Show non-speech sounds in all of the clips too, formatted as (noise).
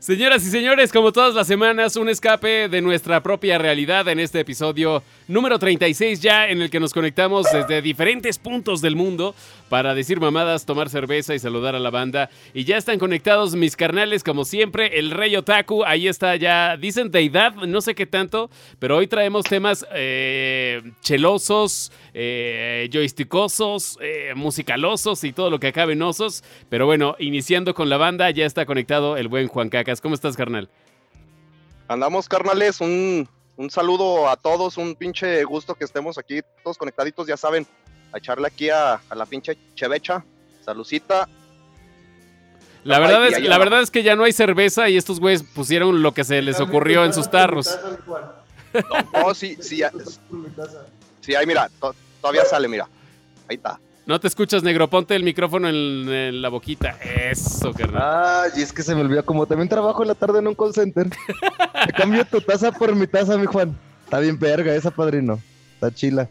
Señoras y señores, como todas las semanas, un escape de nuestra propia realidad en este episodio número 36 ya, en el que nos conectamos desde diferentes puntos del mundo para decir mamadas, tomar cerveza y saludar a la banda. Y ya están conectados mis carnales, como siempre, el Rey Otaku, ahí está ya, dicen deidad, no sé qué tanto, pero hoy traemos temas eh, chelosos, eh, joystickosos, eh, musicalosos y todo lo que acabe en osos. Pero bueno, iniciando con la banda, ya está conectado el buen Juan ¿Cómo estás, carnal? Andamos, carnales, un, un saludo a todos, un pinche gusto que estemos aquí todos conectaditos, ya saben, a echarle aquí a, a la pinche chevecha, salucita. La verdad, es, la verdad es que ya no hay cerveza y estos güeyes pusieron lo que se les ocurrió en sus tarros. No, no, sí, sí, (laughs) ya- sí, ahí mira, to- todavía sale, mira, ahí está. No te escuchas, negro. Ponte el micrófono en, en la boquita. Eso, carnal. Ay, es que se me olvidó, como también trabajo en la tarde en un call center. (laughs) Te cambio tu taza por mi taza, mi Juan. Está bien verga esa, padrino. Está chila.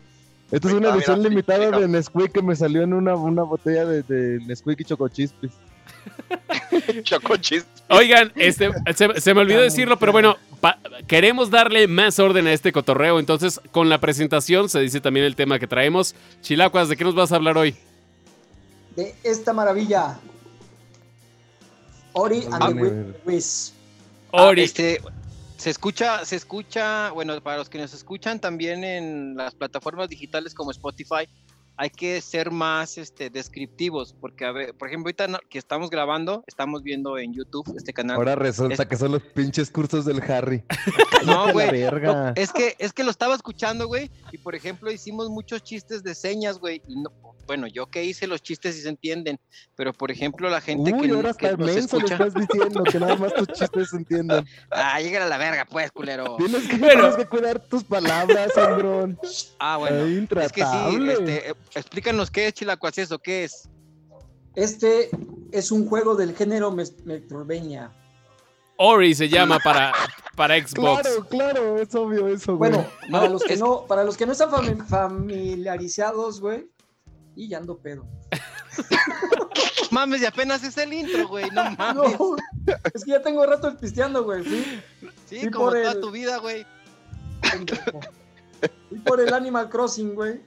Esta es una está, edición mira, limitada de Nesquik que me salió en una, una botella de, de Nesquik y Chocochispis. (laughs) Chocochis. Oigan, este, se, se me olvidó decirlo, pero bueno, queremos darle más orden a este cotorreo. Entonces, con la presentación se dice también el tema que traemos. Chilacuas, ¿de qué nos vas a hablar hoy? de esta maravilla. Ori and the Ah, Wiz. Ori. Ah, este, se escucha, se escucha, bueno, para los que nos escuchan también en las plataformas digitales como Spotify, hay que ser más este, descriptivos, porque, a ver, por ejemplo, ahorita no- que estamos grabando, estamos viendo en YouTube este canal. Ahora resulta Es- que son los pinches cursos del Harry. (laughs) no, güey, no, es que, es que lo estaba escuchando, güey, y por ejemplo hicimos muchos chistes de señas, güey, y no, bueno, yo que hice los chistes sí se entienden, pero por ejemplo la gente Uy, que, ahora que nos escucha, estás diciendo que nada más tus chistes se entiendan. (laughs) ah, llega a la verga, pues, culero. Tienes que, Bueno. tienes que cuidar tus palabras, hombrón. Ah, bueno. Es que sí, este, explícanos qué es Chilacuaces o qué es. Este es un juego del género Metroidvania. Ori se llama para, para (laughs) Xbox. Claro, claro, es obvio eso, güey. Bueno, para No, los que no, para los que no están fami- familiarizados, güey. Y ya ando pedo. (laughs) Mames, y apenas es el intro, güey, no (laughs) mames. No, es que ya tengo rato pisteando, güey. Sí, fui como por toda el- tu vida, güey. Fui por el Animal Crossing, güey.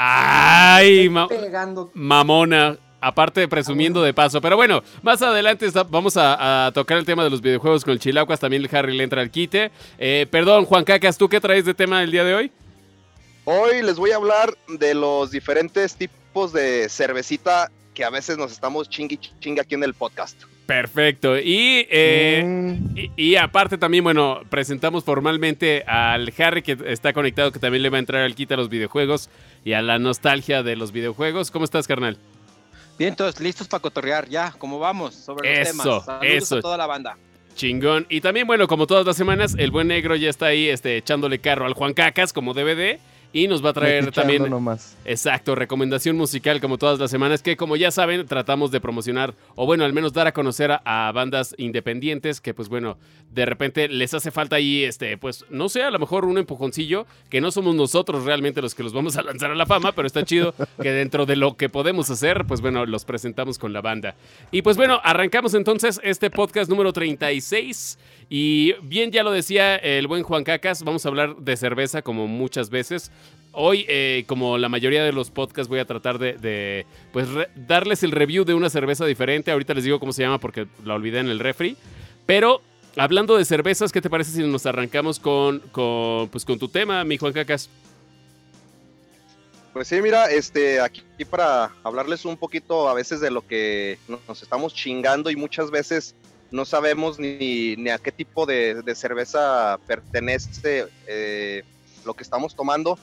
Ay, ma- Pegando. mamona. Aparte de presumiendo de paso. Pero bueno, más adelante está- vamos a, a tocar el tema de los videojuegos con el Chilacuas. También el Harry le entra al quite. Eh, perdón, Juan Cacas, ¿tú qué traes de tema el día de hoy? Hoy les voy a hablar de los diferentes tipos de cervecita que a veces nos estamos chingui chingue aquí en el podcast. Perfecto. Y, eh, Mm, y, y aparte también, bueno, presentamos formalmente al Harry que está conectado, que también le va a entrar al quite a los videojuegos y a la nostalgia de los videojuegos. ¿Cómo estás, carnal? Bien, todos listos para cotorrear, ya, como vamos sobre los Eso, temas. Saludos eso. a toda la banda. Chingón. Y también, bueno, como todas las semanas, el buen negro ya está ahí este, echándole carro al Juan Cacas como DVD. Y nos va a traer también, nomás. exacto, recomendación musical como todas las semanas, que como ya saben, tratamos de promocionar, o bueno, al menos dar a conocer a, a bandas independientes que, pues bueno, de repente les hace falta ahí, este, pues, no sé, a lo mejor un empujoncillo, que no somos nosotros realmente los que los vamos a lanzar a la fama, pero está chido (laughs) que dentro de lo que podemos hacer, pues bueno, los presentamos con la banda. Y pues bueno, arrancamos entonces este podcast número 36. Y bien, ya lo decía el buen Juan Cacas, vamos a hablar de cerveza como muchas veces. Hoy, eh, como la mayoría de los podcasts, voy a tratar de, pues, darles el review de una cerveza diferente. Ahorita les digo cómo se llama porque la olvidé en el refri. Pero hablando de cervezas, ¿qué te parece si nos arrancamos con, con, pues, con tu tema, mi Juan Cacas? Pues sí, mira, este, aquí para hablarles un poquito a veces de lo que no- nos estamos chingando y muchas veces no sabemos ni, ni a qué tipo de, de cerveza pertenece eh, lo que estamos tomando.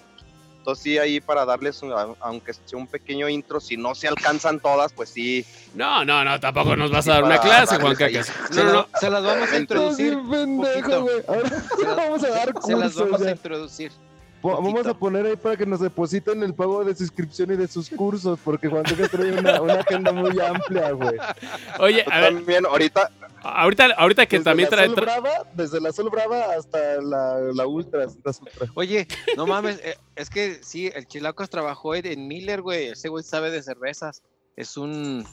Entonces sí, ahí para darles, un- aunque sea un pequeño intro, si no se alcanzan todas, pues sí, No, no, no, tampoco nos vas a dar una clase, Juan Cacas. Se, No, no, no. se las vamos a introducir. pendejo, poquito. güey. Ahora Se las- (laughs) vamos a dar Se las vamos a ya. introducir. Vamos a poner ahí para que nos depositen el pago de suscripción y de sus cursos, porque Juan Cacas trae una, una agenda muy amplia, güey. Oye, a ver, también ahorita, ahorita, ahorita que Desde también la trae... Sol Brava, desde la Sol Brava hasta la, la Ultra, las Ultra. Oye, no mames, eh, es que sí, el Chilacos trabajó en- en Miller, güey. Ese güey sabe de cervezas. Es un.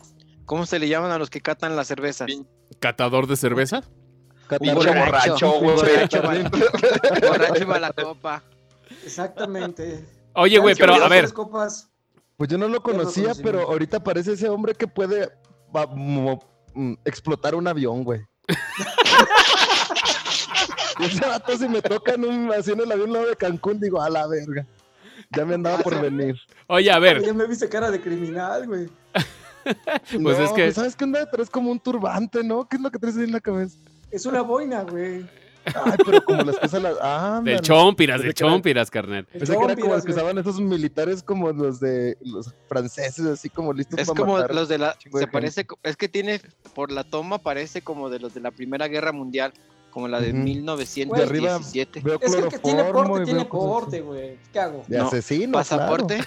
¿Cómo se le llaman a los que catan las cervezas? ¿Catador de cerveza? Borracho, güey. Borracho, borracho la copa. Exactamente. Oye, güey, pero a ver, copas. Pues yo no lo conocía, conocí. pero ahorita parece ese hombre que puede va, mo- mm, explotar un avión, güey. Y (laughs) ese vato si me toca en un, así en el avión lado de Cancún, digo, a la verga. Ya me andaba por venir. oye, a ver, Ya me viste cara de criminal, güey. (laughs) Pues no, es que- ¿Sabes qué onda? Traes como un turbante, ¿no? ¿Qué es lo que traes ahí en la cabeza? Es una boina, güey. Ay, pero como las que las... Ah, del chompiras, del chompiras, carnal. Pensé que era como los que usaban esos militares como los de los franceses, así como listos Es para como matar. los de la. Se parece. Es que tiene. Por la toma, parece como de los de la Primera Guerra Mundial. Como la de. De 1917. Veo Es que el que tiene porte tiene porte, güey. ¿Qué hago? De No, asesino, Pasaporte. (laughs)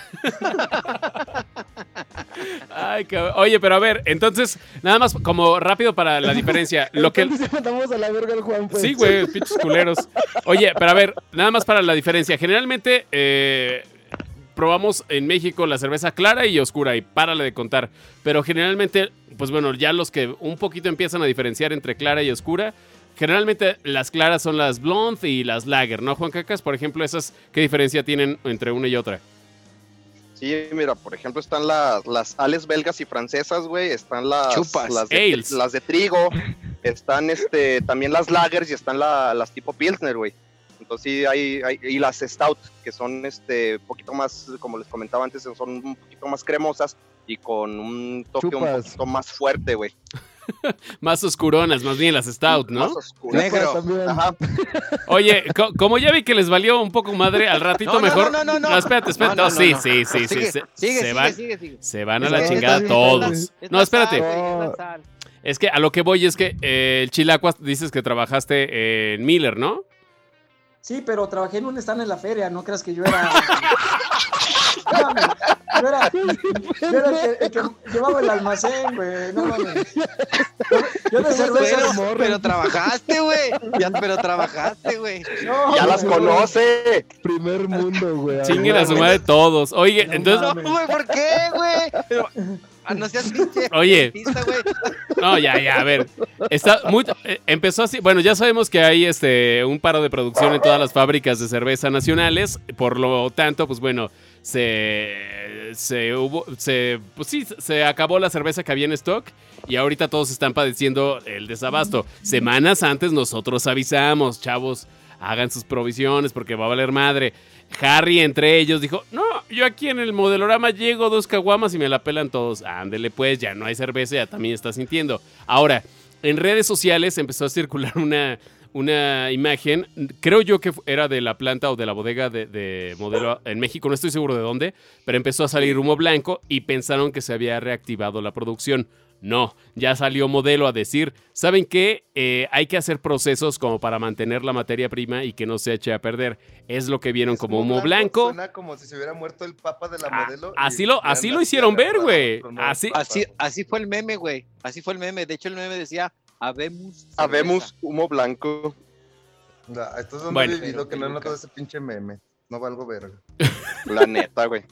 Ay, cabrón. Oye, pero a ver, entonces, nada más como rápido para la diferencia. (laughs) Lo que, mandamos a la verga al Juan, pues. Sí, güey, pinches culeros. Oye, pero a ver, nada más para la diferencia. Generalmente eh, probamos en México la cerveza clara y oscura y párale de contar. Pero generalmente, pues bueno, ya los que un poquito empiezan a diferenciar entre clara y oscura, generalmente las claras son las blonde y las lager, ¿no, Juan Cacas? Por ejemplo, esas, ¿qué diferencia tienen entre una y otra? Sí, mira, por ejemplo, están las, las ales belgas y francesas, güey. Están las, Chupas. las, de, Ales. las de trigo. Están este, también las lagers y están la- las tipo Pilsner, güey. Entonces sí, hay, hay- y las stout, que son este poquito más, como les comentaba antes, son un poquito más cremosas y con un toque un poquito más fuerte, güey. (laughs) Más oscuronas, más bien las stout, ¿no? Más oscuras. Negro. También. Ajá. (laughs) Oye, co- como ya vi que les valió un poco madre, al ratito No, no, mejor. no, no, no. espérate, espérate. No, No, no, sí, no, no. sí, sí, sí. Sigue, se, sigue, se sigue, van, sigue, sigue. se van a Es la que chingada bien, todos. Es No, espérate. sal, güey, es la sal. Es que a lo que voy es que eh, el Chilacuas dices que trabajaste en Miller, ¿no? Sí, pero trabajé en un stand en la feria, no creas que yo era. (laughs) No, yo era, yo era el, que, el que llevaba el almacén, güey. No mames. Yo, de cerveza. Pero, pero trabajaste, güey. Ya, pero trabajaste, güey. No, Ya las güey. conoce. Primer mundo, güey. Chinguen a su madre todos. Oye, entonces, No, güey, ¿por qué, güey? Ah, no seas pinche. (laughs) Oye. pista, no, ya, ya, a ver. Está muy, eh, empezó así. Bueno, ya sabemos que hay este un paro de producción en todas las fábricas de cerveza nacionales. Por lo tanto, pues bueno, se, se hubo, se, pues sí, se acabó la cerveza que había en stock y ahorita todos están padeciendo el desabasto. Semanas antes nosotros avisamos, chavos, hagan sus provisiones porque va a valer madre. Harry entre ellos dijo, no, yo aquí en el modelorama llego dos caguamas y me la pelan todos. Ándele pues, ya no hay cerveza, ya también está sintiendo. Ahora, en redes sociales empezó a circular una, una imagen, creo yo que era de la planta o de la bodega de, de modelo en México, no estoy seguro de dónde, pero empezó a salir humo blanco y pensaron que se había reactivado la producción. No, ya salió modelo a decir, ¿saben qué? Eh, hay que hacer procesos como para mantener la materia prima y que no se eche a perder. Es lo que vieron como humo blanco. Suena como si se hubiera muerto el papa de la Ah, modelo. así lo- así lo hicieron ver, güey. nuevos Así- papas. Así, así fue el meme, güey. Así fue el meme. De hecho, el meme decía, habemos. Habemos humo blanco. Da, esto es donde Bueno. he vivido que no he notado ese pinche meme. No valgo verga. (laughs) La neta, güey.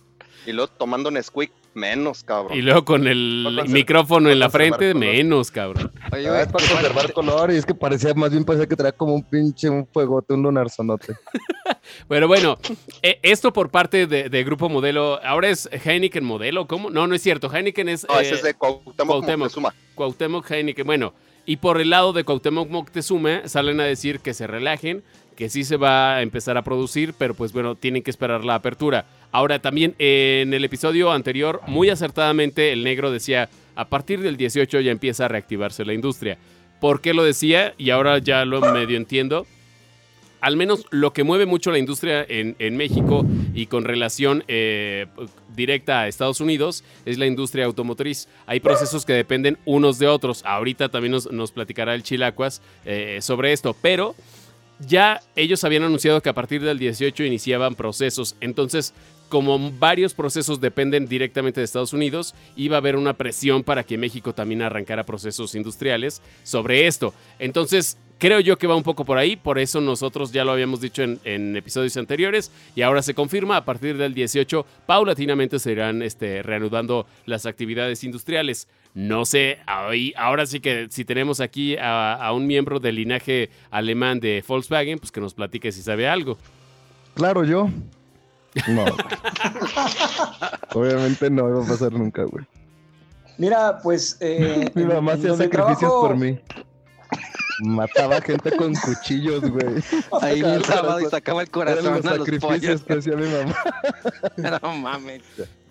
Y luego tomando Nesquik, menos, cabrón. Y luego con el micrófono en la frente, color. menos, cabrón. Oye, Ah, güey, es para ¿qué conservar color y es que parecía, más bien parecía que traía como un pinche, un fuegote, un lunarzonote. (laughs) Pero bueno, eh, esto por parte de, de Grupo Modelo. Ahora es Heineken Modelo, ¿cómo? No, no es cierto. Heineken es No, eh, ese es de Cuauhtémoc Cuauhtémoc. Moctezuma. Cuauhtémoc Heineken. Bueno, y por el lado de Cuauhtémoc Moctezuma salen a decir que se relajen, que sí se va a empezar a producir, pero pues bueno, tienen que esperar la apertura. Ahora también en el episodio anterior, muy acertadamente, el negro decía, a partir del 18 ya empieza a reactivarse la industria. ¿Por qué lo decía? Y ahora ya lo medio entiendo. Al menos lo que mueve mucho la industria en, México y con relación eh, directa a Estados Unidos es la industria automotriz. Hay procesos que dependen unos de otros. Ahorita también nos, nos platicará el Chilacuas eh, sobre esto, pero ya ellos habían anunciado que a partir del 18 iniciaban procesos. Entonces, como varios procesos dependen directamente de Estados Unidos, iba a haber una presión para que México también arrancara procesos industriales sobre esto. Entonces, creo yo que va un poco por ahí, por eso nosotros ya lo habíamos dicho en, episodios anteriores y ahora se confirma, a partir del 18 paulatinamente se irán este, reanudando las actividades industriales. No sé, ahí- ahora sí que si tenemos aquí a, a un miembro del linaje alemán de Volkswagen, pues que nos platique si sabe algo. Claro, yo. No. (laughs) Obviamente no iba a pasar nunca, güey. Mira, pues. eh, Mi mamá hacía sacrificios trabajo- por mí. Mataba gente con cuchillos, güey. Ahí bien Eran sábado y sacaba el Eran corazón los a los sacrificios pollos. que hacía mi mamá. (laughs) No mames.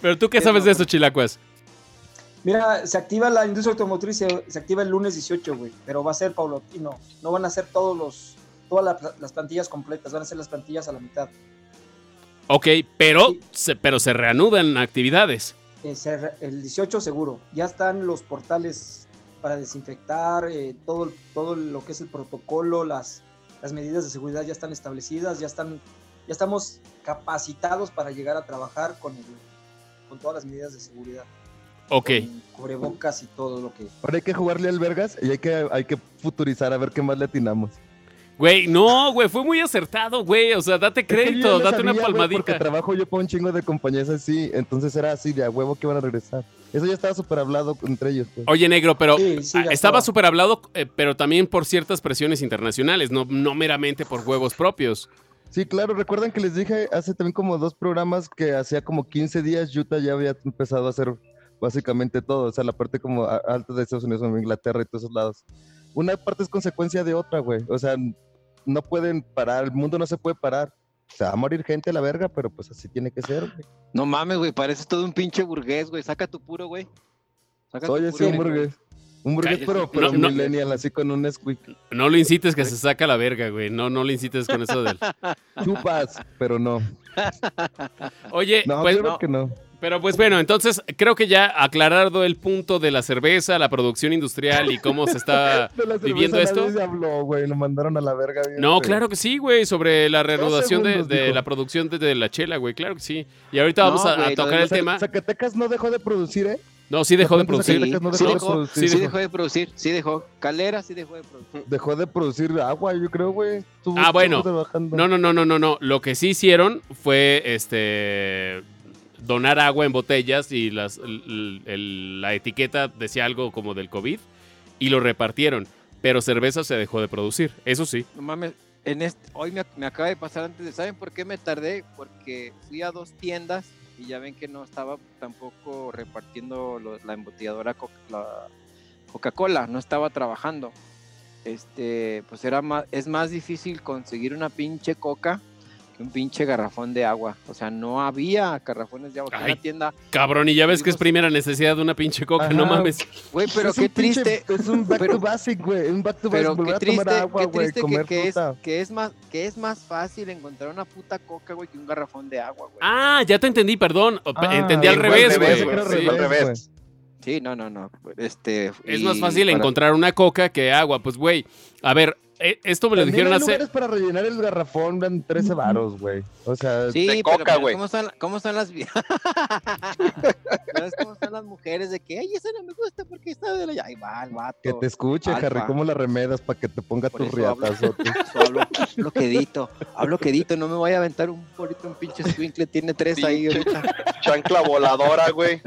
Pero tú qué Qué sabes de eso, Chilacuas? Mira, se activa la industria automotriz, se, se activa el lunes 18, güey, pero va a ser paulatino. No van a ser todos los, todas la- las plantillas completas, van a ser las plantillas a la mitad. Ok, pero Sí. se, pero se reanudan actividades. Eh, el 18 seguro. Ya están los portales para desinfectar, eh, todo, todo lo que es el protocolo, las, las medidas de seguridad ya están establecidas, ya están, ya estamos capacitados para llegar a trabajar con el, con todas las medidas de seguridad. Ok. Con cubrebocas y todo lo que. Ahora hay que jugarle al vergas y hay que, hay que futurizar a ver qué más le atinamos. Güey, no, güey, fue muy acertado, güey. O sea, date Es que yo crédito, date una güey, Porque palmadita. trabajo yo para un chingo de compañías así, entonces era así, de a huevo que iban a regresar. Eso ya estaba súper hablado entre ellos. pues. Oye, negro, pero Sí, sí, ah, estaba. súper hablado, eh, pero también por ciertas presiones internacionales, no, no meramente por huevos propios. Sí, claro, recuerdan que les dije hace también como dos programas que hacía como 15 días Utah ya había empezado a hacer básicamente todo, o sea, la parte como alta de Estados Unidos, como Inglaterra y todos esos lados. Una parte es consecuencia de otra, güey, o sea, no pueden parar, el mundo no se puede parar. Se va a morir gente a la verga, pero pues así tiene que ser, güey. No mames, güey, pareces todo un pinche burgués, güey. Saca tu puro, güey. Saca tu Oye, sí, puro, un burgués. Un burgués, Cállate. pero, pero No, no. millennial, así con un squeak. No lo incites que se saca la verga, güey. No, no lo incites con eso del. Chupas, pero no. Oye, No, pues, claro que no. Pero pues bueno, entonces creo que ya aclarado el punto de la cerveza, la producción industrial y cómo se está (laughs) De la cerveza viviendo esto. se habló, güey, lo mandaron a la verga. bien No, feo. claro que sí, güey, sobre la reanudación de, la producción de, de la chela, güey, claro que sí. Y ahorita vamos No, a, tocar el Zac- tema. Zacatecas no dejó de producir, ¿eh? No, sí dejó de ¿Cuántos producir. Zacatecas no Sí dejó de dejó, producir? sí dejó de producir, sí dejó. Calera sí dejó de producir. Dejó de producir agua, yo creo, güey. Ah, bueno. No, no, no, no, no, no. Lo que sí hicieron fue este donar agua en botellas y las, el- la etiqueta decía algo como del COVID y lo repartieron. Pero cerveza se dejó de producir, eso sí. No mames, en este, hoy me, acaba de pasar antes de, ¿saben por qué me tardé? Porque fui a dos tiendas y ya ven que no estaba tampoco repartiendo la embotelladora la Coca-Cola, no estaba trabajando. Este, pues era es más difícil conseguir una pinche coca un pinche garrafón de agua. O sea, no había garrafones de agua. Fui a Ay. una tienda, Cabrón, y ya ves que es primera necesidad de una pinche coca, no mames. güey, pero Es qué pinche- triste. Es un back pero- to basic, güey. Un back to basic. Pero Volver qué triste, agua, qué triste que, es, que, es más, que es más fácil encontrar una puta coca, güey, que un garrafón de agua, güey. Ah, ya te entendí, perdón. Ah, Entendí al revés, güey. Al fue Sí. al revés. Sí, no, no, no. Este, Es y más fácil para- encontrar una coca que agua. Pues, güey, a ver, esto me lo También dijeron hay hace... lugares para rellenar el garrafón dan 13 varos, güey. O sea, Sí, de pero, coca, güey. ¿cómo son las vi- ¿Sabes cómo son las mujeres de que, ay, esa no me gusta porque está de la... Ahí va el vato. que te escuche, Alfa. Harry, cómo la remedas para que te ponga Por tus eso hablo. (laughs) hablo, hablo quedito, hablo quedito, no me voy a aventar un polito, un pinche squinkle, tiene tres ahí ahorita. Chancla voladora, güey.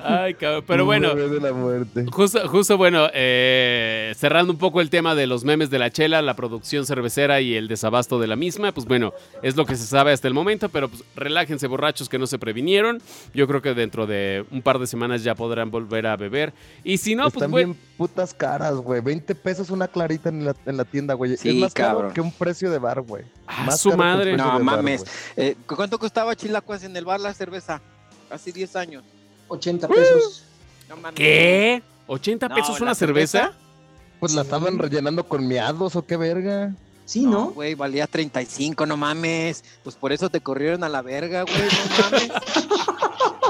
Ay, cabrón. Pero bueno, bebé de la muerte. Justo, justo bueno, eh, cerrando un poco el tema de los memes de la chela, la producción cervecera y el desabasto de la misma, pues bueno, es lo que se sabe hasta el momento, pero pues relájense borrachos que no se previnieron. Yo creo que dentro de un par de semanas ya podrán volver a beber. Y si no, pues Están bueno, bien putas caras, güey. 20 pesos una clarita en la, en la tienda, güey. Sí, es más caro cabrón. que un precio de bar, güey. a Más su caro madre. No bar, mames. Eh, ¿Cuánto costaba Chilacuas en el bar la cerveza? Hace 10 años. 80 pesos. No mames. ¿Qué? ¿80 No, pesos una cerveza? Pues la estaban rellenando con miados o qué verga. Sí, No, ¿no? güey, valía 35, no mames. Pues por eso te corrieron a la verga, güey, no mames. (laughs)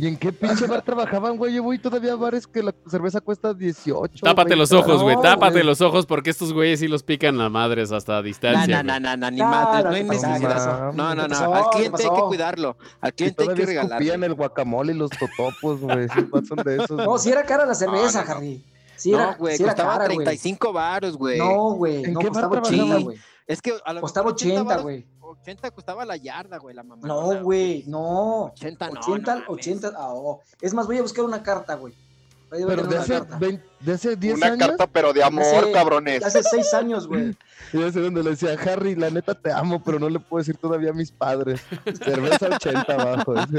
¿Y en qué pinche bar trabajaban, güey? Yo voy todavía a bares que la cerveza cuesta 18. Tápate 20 los ojos, güey, No, tápate güey. los ojos porque estos güeyes sí los pican a madres hasta No, distancia. no, no, no, no, ni Claro, madre, no hay necesidad. No, no, ¿Qué no, al ¿Qué cliente hay que cuidarlo. Al cliente hay que regalarle. escupían el guacamole y los totopos, güey. Son de esos. No, si era cara la cerveza. Harry. Sí era, no, güey, sí era costaba cara, güey. 35 varos, güey. No, güey. ¿En No, qué bar costaba trabajaba? 80, güey. Es que a lo Costaba mejor 80, varos- güey. 80 costaba la yarda, güey, la mamá. No, güey, no. 80 no. 80, no mames. 80. ah, oh. Es más, voy a buscar una carta, güey. Pero de una hace, carta. 20 de hace 10 Una años. carta, pero de amor, Hace- cabrones. Hace seis años, güey. (laughs) Y yo sé donde le decía, Harry, la neta te amo, pero no le puedo decir todavía a mis padres. Cerveza 80 abajo. dice.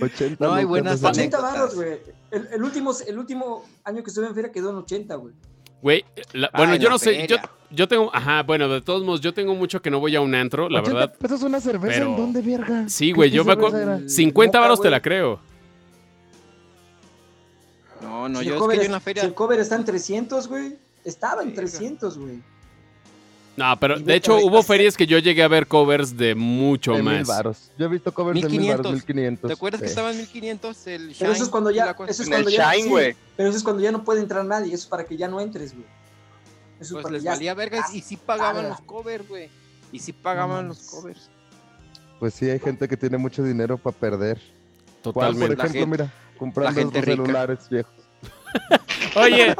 80 No, hay buenas o sea, 80 anécdotas. varos, güey. El, el último, el último año que estuve en feria quedó en 80, güey. Güey, la- Ah, bueno, en yo no sé, yo, yo tengo, ajá, bueno, de todos modos, yo tengo mucho que no voy a un antro, la 80 verdad. pesos una cerveza? Pero- ¿En dónde, verga? Sí, ¿Qué- güey, yo me acuerdo. era? 50 Boca, varos te la creo. No, no, si, yo el es cover que yo es- en la si feria. el cover está en 300, güey. Estaba en Verga. 300, güey. No, pero de hecho hubo ferias que yo llegué a ver covers de mucho De mil más. varos. Yo he visto covers de mil varos, 1500. 1500. ¿Te acuerdas que Sí. estaba en 1500 el Shine? Pero eso es cuando ya. Eso es cuando el ya Shine, sí, pero eso es cuando ya no puede entrar nadie. Eso es para que ya no entres, güey. Eso es Pues para les que ya. valía vergas y sí pagaban Paga. los covers, güey. Y sí pagaban No los covers. Pues sí, hay gente que tiene mucho dinero para perder. ¿Cuál, por Totalmente. La ejemplo, gente- mira, comprando los rica. celulares viejos. (laughs) Oye,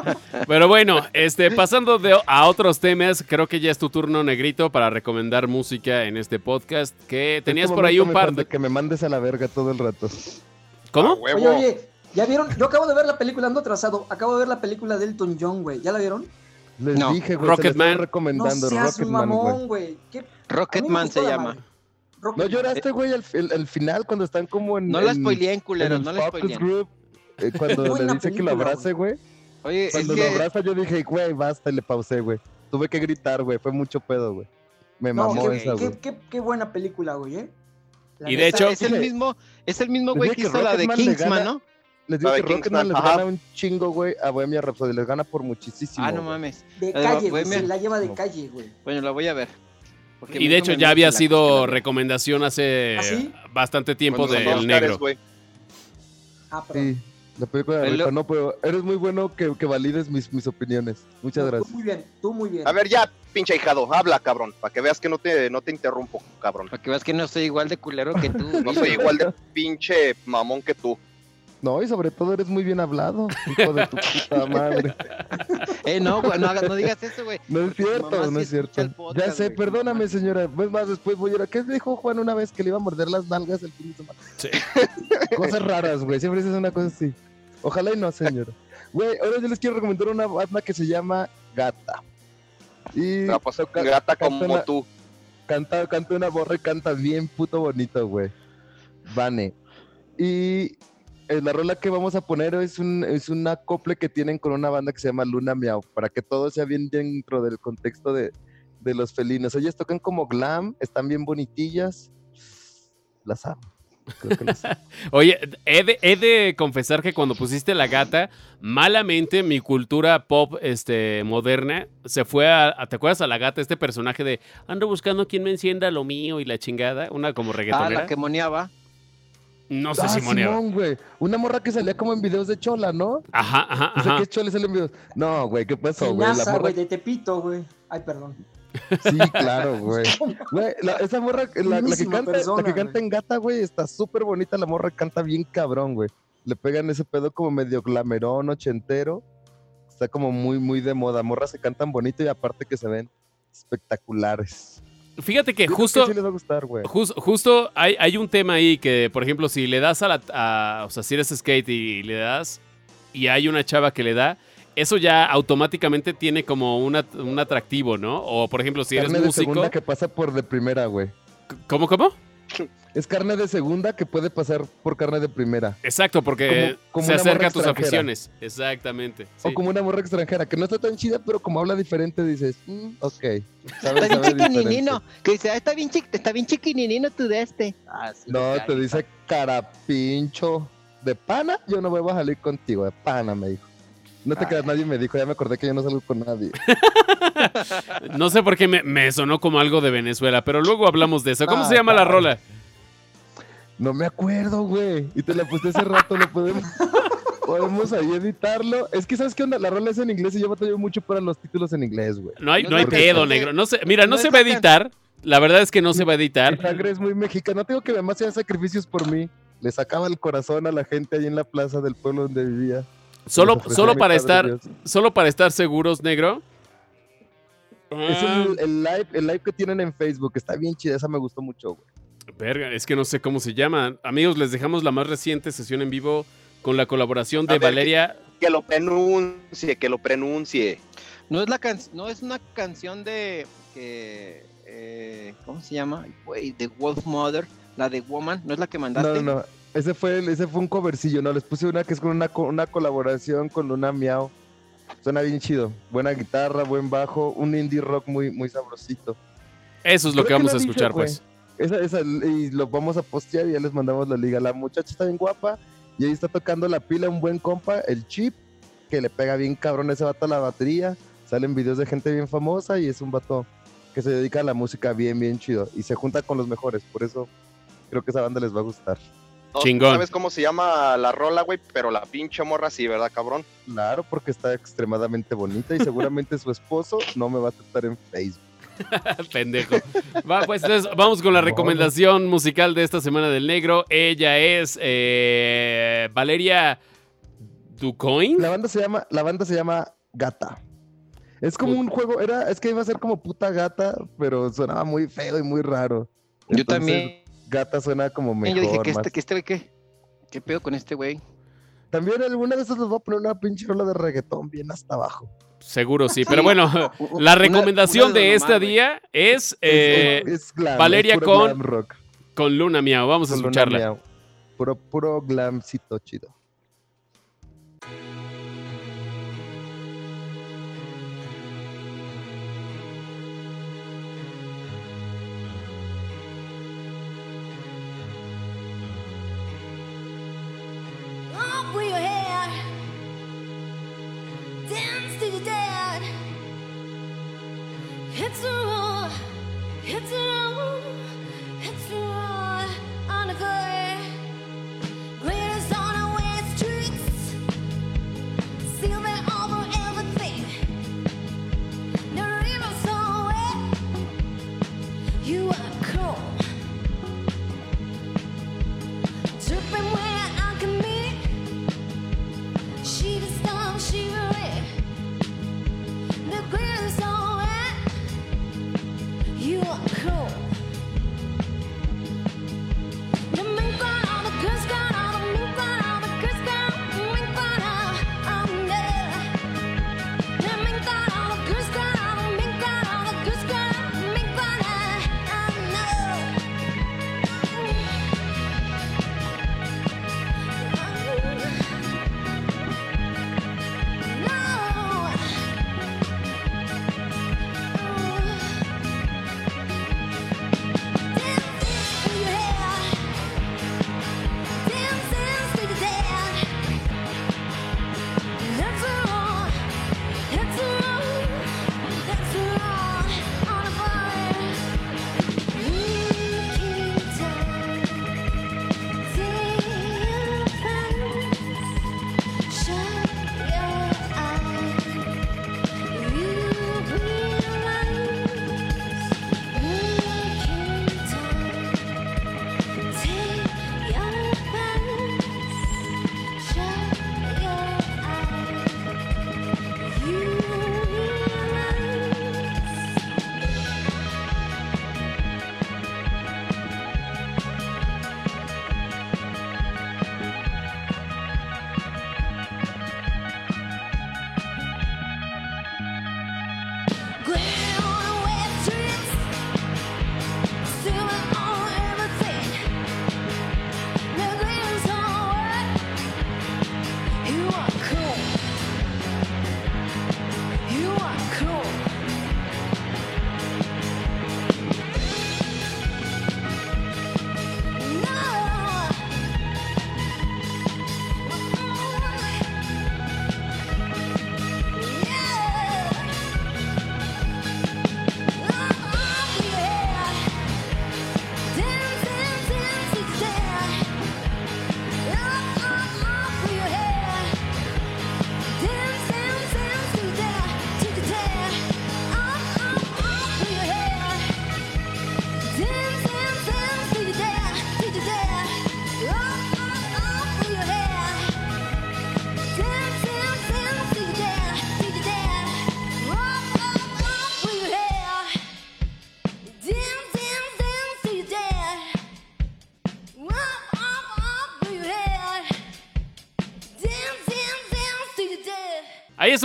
pero bueno, este, pasando de, a otros temas, creo que ya es tu turno, Negrito, para recomendar música en este podcast. Que tenías Este por ahí un par de. Que me mandes a la verga todo el rato. ¿Cómo? Oye, oye, ¿ya vieron? Yo acabo de ver la película, ando atrasado. Acabo de ver la película de Elton John, güey. ¿Ya la vieron? Les No, dije, güey, Rocketman. No recomendando seas Rocketman, güey. mamón, güey. ¿Qué- a mí me Rocketman se la llama. ¿No lloraste, güey, al, el- al final cuando están como en. No la en- spoileen, en culeros, el no la group? Eh, cuando le dice que lo abrace, güey. Oye, es Cuando que... lo abraza, yo dije, güey, basta, y le pausé, güey. Tuve que gritar, güey. Fue mucho pedo, güey. Me No, mamó qué, esa, güey. qué- qué buena película, güey, ¿eh? La Y de hecho- es el mismo, es el mismo güey que que hizo la de Kingsman, gana- ¿no? Les digo que de Rocketman Kingsman, les gana un chingo, güey, a Bohemia Rhapsody. Les gana por muchísimo. Ah, no mames. de de calle, güey. Bohemia. Se la lleva de No. calle, güey. Bueno, la voy a ver. Porque Y de hecho ya había sido la recomendación hace ¿Ah, sí? bastante tiempo del Óscares, negro. Ah. Sí, la película de rifa, no, pero eres muy bueno que, que valides mis, mis opiniones. Muchas Tú gracias. muy bien, tú muy bien. A ver, ya, pinche hijado, habla, cabrón, para que veas que no te, no te interrumpo, cabrón. Para que veas que no soy igual de culero que tú. (laughs) No soy igual de pinche mamón que tú. No, y sobre todo eres muy bien hablado, hijo de tu puta (laughs) madre. Eh, no, güey, no, digas eso, güey. No es cierto, no sí es cierto. podcast, ya sé, güey, perdóname, señora. Pues más después voy a ir a... ¿Qué dijo Juan una vez que le iba a morder las nalgas el fin de semana? Sí. (laughs) Cosas raras, güey. Siempre dices una cosa así. Ojalá y no, señora. Güey, ahora yo les quiero recomendar una banda que se llama Gata. Y pues toca- grata canta como una- tú. canta, canta una borra y canta bien puto bonito, güey. Vane. Y la rola que vamos a poner es un, es un acople que tienen con una banda que se llama Luna Miau, para que todo sea bien dentro del contexto de, de los felinos. Ellas tocan como glam, están bien bonitillas. Las amo. Creo que las amo. (laughs) Oye, he de, he de confesar que cuando pusiste la gata, malamente mi cultura pop este, moderna se fue a, a- ¿Te acuerdas a la gata, este personaje de ando buscando quien me encienda lo mío y la chingada? Una como Ah, reggaetonera. la que moneaba. No sé Ah, si moneaba. Simón, güey. Una morra que salía como en videos de Chola, ¿no? Ajá, ajá, O sea, ajá. que Chola sale en videos. No, güey, ¿qué pasó, güey? La morra güey, de Tepito, güey. Ay, perdón. Sí, claro, güey. Güey, la- esa morra, la, la que canta, persona, la que canta en gata, güey, está súper bonita. La morra canta bien cabrón, güey. Le pegan ese pedo como medio glamerón, ochentero. Está como muy, muy de moda. Morras se cantan bonito y aparte que se ven espectaculares. Fíjate que Yo justo, sí les va a gustar, justo hay, hay un tema ahí que, por ejemplo, si le das a la... a- o sea, si eres skate y le das y hay una chava que le da, eso ya automáticamente tiene como una- un atractivo, ¿no? O, por ejemplo, si eres carne de músico... segunda que pasa por de primera, güey. ¿Cómo, cómo? (laughs) Es carne de segunda que puede pasar por carne de primera. Exacto, porque Como- como se acerca a tus extranjera. aficiones. Exactamente. sí. O como una morra extranjera que no está tan chida, pero como habla diferente, dices, mm, ok. Está bien chiquininino. Que dice, ah, está bien, chiqui- está bien chiquininino tu de este. Ah, sí, No, te dice carapincho. ¿De pana? Yo no voy a salir contigo, de pana, me dijo. No te Ay. creas, nadie me dijo, ya me acordé que yo no salgo con nadie. (laughs) No sé por qué me, me sonó como algo de Venezuela, pero luego hablamos de eso. ¿Cómo Ah, se llama la rola? No me acuerdo, güey. Y te la puse hace rato, no podemos. (laughs) Podemos ahí editarlo. Es que, ¿sabes qué onda? La rola es en inglés y yo batallo mucho para los títulos en inglés, güey. No hay, No no hay pedo, negro. No sé, mira, no, no se va a la editar. La verdad es que no se va a editar. sangre es muy mexicana. No tengo que además hacían sacrificios por mí. Le sacaba el corazón a la gente ahí en la plaza del pueblo donde vivía. Solo, solo para estar, Dios. solo para estar seguros, negro. Es Ah, el, el live, el live que tienen en Facebook. Está bien chida, esa me gustó mucho, güey. Verga, es que no sé cómo se llama. Amigos, les dejamos la más reciente sesión en vivo con la colaboración de ver, Valeria. Que lo pronuncie, que lo pronuncie. No es la can- no es una canción de eh, eh, ¿cómo se llama? De Wolf Mother, la de Woman, ¿no es la que mandaste? no, no. Ese fue, el- ese fue un covercillo, ¿no? Les puse una que es con una, una colaboración con Luna Miau. Suena bien chido. Buena guitarra, buen bajo, un indie rock muy, muy sabrosito. Eso es lo Creo que vamos a escuchar, pues. Esa, esa, y lo vamos a postear y ya les mandamos la liga. La muchacha está bien guapa y ahí está tocando la pila un buen compa, el chip, que le pega bien cabrón ese vato a la batería. Salen videos de gente bien famosa y es un vato que se dedica a la música bien, bien chido. Y se junta con los mejores, por eso creo que esa banda les va a gustar. No Chingón. sabes cómo se llama la rola, güey, pero la pinche morra sí, ¿verdad, cabrón? Claro, porque está extremadamente bonita y seguramente su esposo no me va a aceptar en Facebook. (laughs) Pendejo. Va, pues entonces vamos con la recomendación musical de esta semana del negro. Ella es eh, Valeria Ducoin. La banda se llama, la banda se llama Gata. Es como un juego, era, es que iba a ser como puta gata, pero sonaba muy feo y muy raro. Yo también. Gata suena como mejor. yo dije que este, que este. ¿Qué pedo con este güey? También alguna de esas les voy a poner una pinche rola de reggaetón bien hasta abajo. Seguro sí, pero bueno, (laughs) (laughs) la recomendación una de este día es eh, es, es glam, Valeria es con- glam rock. con Luna Miau. Vamos a Con escucharla. Miau. Puro, puro glamcito chido. Your head, dance to the dead. It's a roll, it's a roll, it's a roll.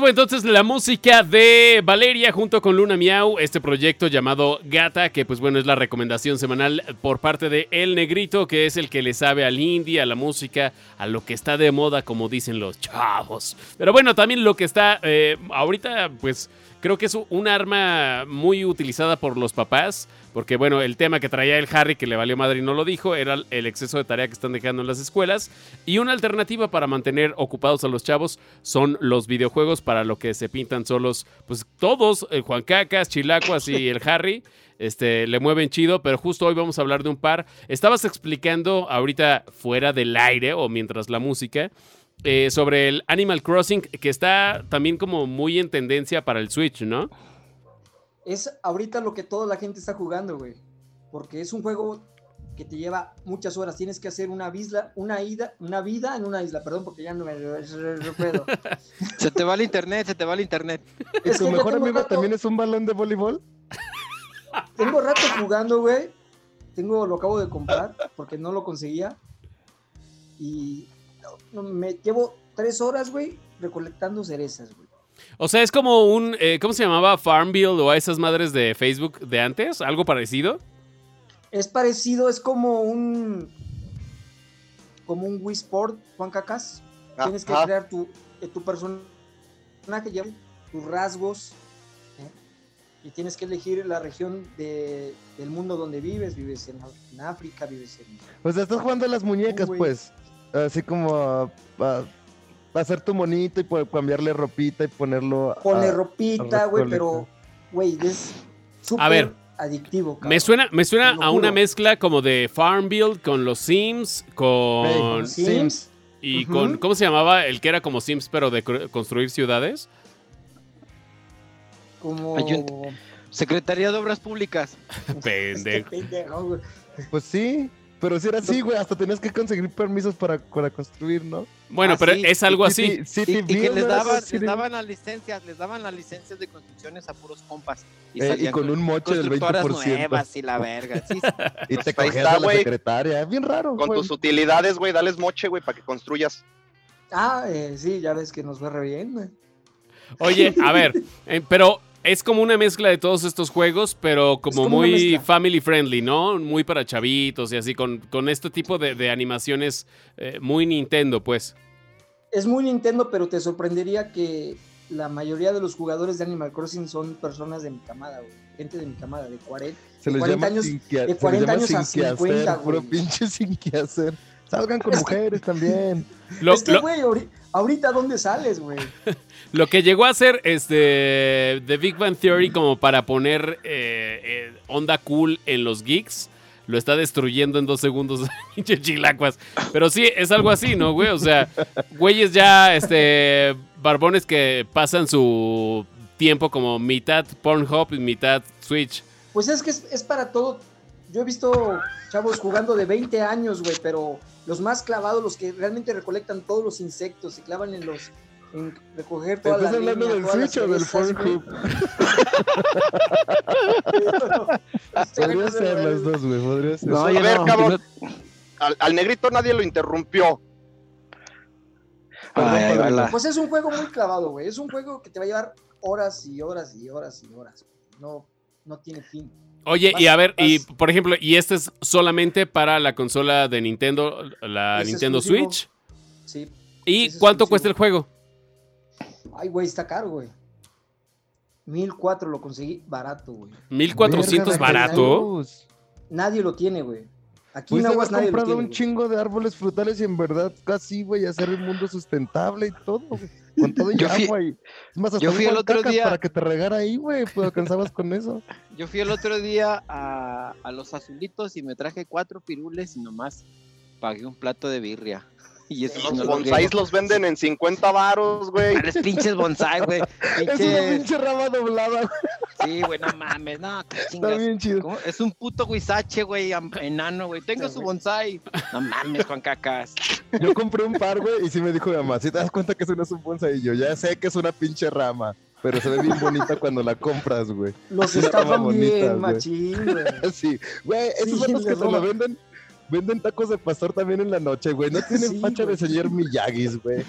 Entonces la música de Valeria junto con Luna Miau, este proyecto llamado Gata, que pues bueno es la recomendación semanal por parte de El Negrito, que es el que le sabe al indie, a la música, a lo que está de moda, como dicen los chavos. Pero bueno, también lo que está eh, ahorita, pues creo que es un arma muy utilizada por los papás, porque bueno, el tema que traía el Harry, que le valió madre y no lo dijo, era el exceso de tarea que están dejando en las escuelas. Y una alternativa para mantener ocupados a los chavos son los videojuegos para lo que se pintan solos, pues todos, el Juan Cacas, Chilacuas y el Harry. Este, le mueven chido, pero justo hoy vamos a hablar de un par. Estabas explicando ahorita fuera del aire o mientras la música eh, sobre el Animal Crossing, que está también como muy en tendencia para el Switch, ¿no? Es ahorita lo que toda la gente está jugando, güey. Porque es un juego que te lleva muchas horas. Tienes que hacer una isla, una ida, una vida en una isla, perdón, porque ya no me recuerdo. (laughs) Se te va el internet, se te va el internet. ¿Y Es tu mejor tengo amigo rato- también es un balón de voleibol? Tengo rato jugando, güey. Tengo, lo acabo de comprar porque no lo conseguía. Y no, no, me llevo tres horas, güey, recolectando cerezas, güey. O sea, es como un, eh, ¿cómo se llamaba? Farmville o a esas madres de Facebook de antes, algo parecido. Es parecido, es como un. Como un Wii Sport, Juan Cacas. Tienes que crear tu, eh, tu personaje, lleva tus rasgos. ¿eh? Y tienes que elegir la región de- del mundo donde vives. Vives en, África, vives en. O sea, estás jugando a las muñecas, pues. Así como para hacer tu monito y cambiarle ropita y ponerlo. a- Pone a ropita, güey, pero, güey, es súper ver, adictivo, cabrón. Me suena, me suena a una mezcla como de Farmville con los Sims, con... Sims. y con... ¿Cómo se llamaba? El que era como Sims, pero de construir ciudades. Como. Ayunt- Secretaría de Obras Públicas. (laughs) Pendejo. Qué (laughs) pendejo. Pues sí, pero si era así, güey. Hasta tenías que conseguir permisos para, para construir, ¿no? Bueno, Ah, pero sí. es algo así. City- Y, City y que les daban, les daban las licencias, les daban las licencias de construcciones a puros compas. Eh, y salían con un moche del constructoras 20%. nuevas y la verga. Sí, (laughs) Y te cogías está, a la güey. secretaria. Bien raro, Con tus utilidades, güey, dales moche, güey, para que construyas. Ah, eh, sí, ya ves que nos va re bien, güey. Oye, a ver, eh, pero es como una mezcla de todos estos juegos, pero como, muy family friendly, ¿no? Muy para chavitos y así, con, con este tipo de, de animaciones eh, muy Nintendo, pues. Es muy Nintendo, pero te sorprendería que la mayoría de los jugadores de Animal Crossing son personas de mi camada, güey. Gente de mi camada, de 40. Se les 40 llama años- sin que- de se les 40 llama años a sin que hacer, 50, Puro güey. pinche sin que hacer. Salgan con Es que- mujeres también. (laughs) Lo, es que, güey, ahori- ahorita ¿dónde sales, güey? (laughs) lo que llegó a ser este The Big Bang Theory como para poner eh, eh, onda cool en los geeks. Lo está destruyendo en dos segundos, (laughs) pinche chilacuas. Pero sí, es algo así, ¿no, güey? O sea, güeyes ya, este, barbones que pasan su tiempo como mitad Pornhub y mitad Switch. Pues es que es, es para todo. Yo he visto chavos jugando de 20 años, güey, pero los más clavados, los que realmente recolectan todos los insectos, se clavan en los. en recoger toda ¿Estás la hablando leña, del todas las Switch o del. Pornhub? (laughs) Podría ser las dos, güey. Podría ser. No, a ver, no. cabrón. Al, al negrito nadie lo interrumpió. Ay, ahí va perdón. la- Pues es un juego muy clavado, güey. Es un juego que te va a llevar horas y horas y horas y horas. No, no tiene fin. Oye, Vas- y a ver, y por ejemplo, y este es solamente para la consola de Nintendo, la Es Nintendo exclusivo. Switch. Sí. ¿Y cuánto exclusivo. cuesta el juego? Ay, güey, está caro, güey. 1004 lo conseguí barato, güey. 1400 Verga, barato. Nadie lo tiene, güey. Aquí en Aguas nadie comprado tiene. un güey. chingo de árboles frutales y en verdad casi, güey, hacer el mundo sustentable y todo, güey. Con todo y Yo fui- agua y... Es más, hasta yo fui el otro día- para que te regara ahí, güey, pues alcanzabas con eso. (laughs) Yo fui el otro día a, a los azulitos y me traje cuatro pirules y nomás pagué un plato de birria. Y eso Los no lo bonsáis los venden en 50 varos, güey. Pares pinches bonsai, güey. (laughs) Es una Pinches. pinche rama doblada, güey. Sí, güey, no mames, no, qué Está chingas. bien chido. ¿Cómo? Es un puto guisache, güey, enano, güey. Tengo Sí, su güey. bonsai. No mames, Juan Cacas. Yo compré un par, güey, y sí me dijo mi mamá, si te das cuenta que eso no es un bonsai, y yo ya sé que es una pinche rama, pero se ve bien bonita cuando la compras, güey. Los estafan bonita, bien, güey. machín, güey. (laughs) Sí, güey, esos Sí, son los que te lo venden. Venden tacos de pastor también en la noche, güey. No tienen Sí, facha güey. de señor Miyagis, güey.